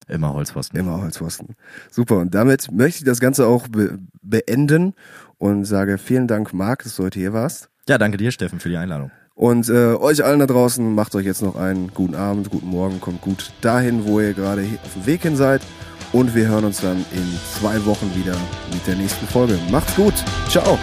Immer Holzpfosten. Immer Holzpfosten. Super. Und damit möchte ich das Ganze auch be beenden und sage vielen Dank, Marc, dass du heute hier warst. Ja, danke dir, Steffen, für die Einladung. Und äh, euch allen da draußen, macht euch jetzt noch einen guten Abend, guten Morgen, kommt gut dahin, wo ihr gerade auf dem Weg hin seid. Und wir hören uns dann in zwei Wochen wieder mit der nächsten Folge. Macht's gut. Ciao.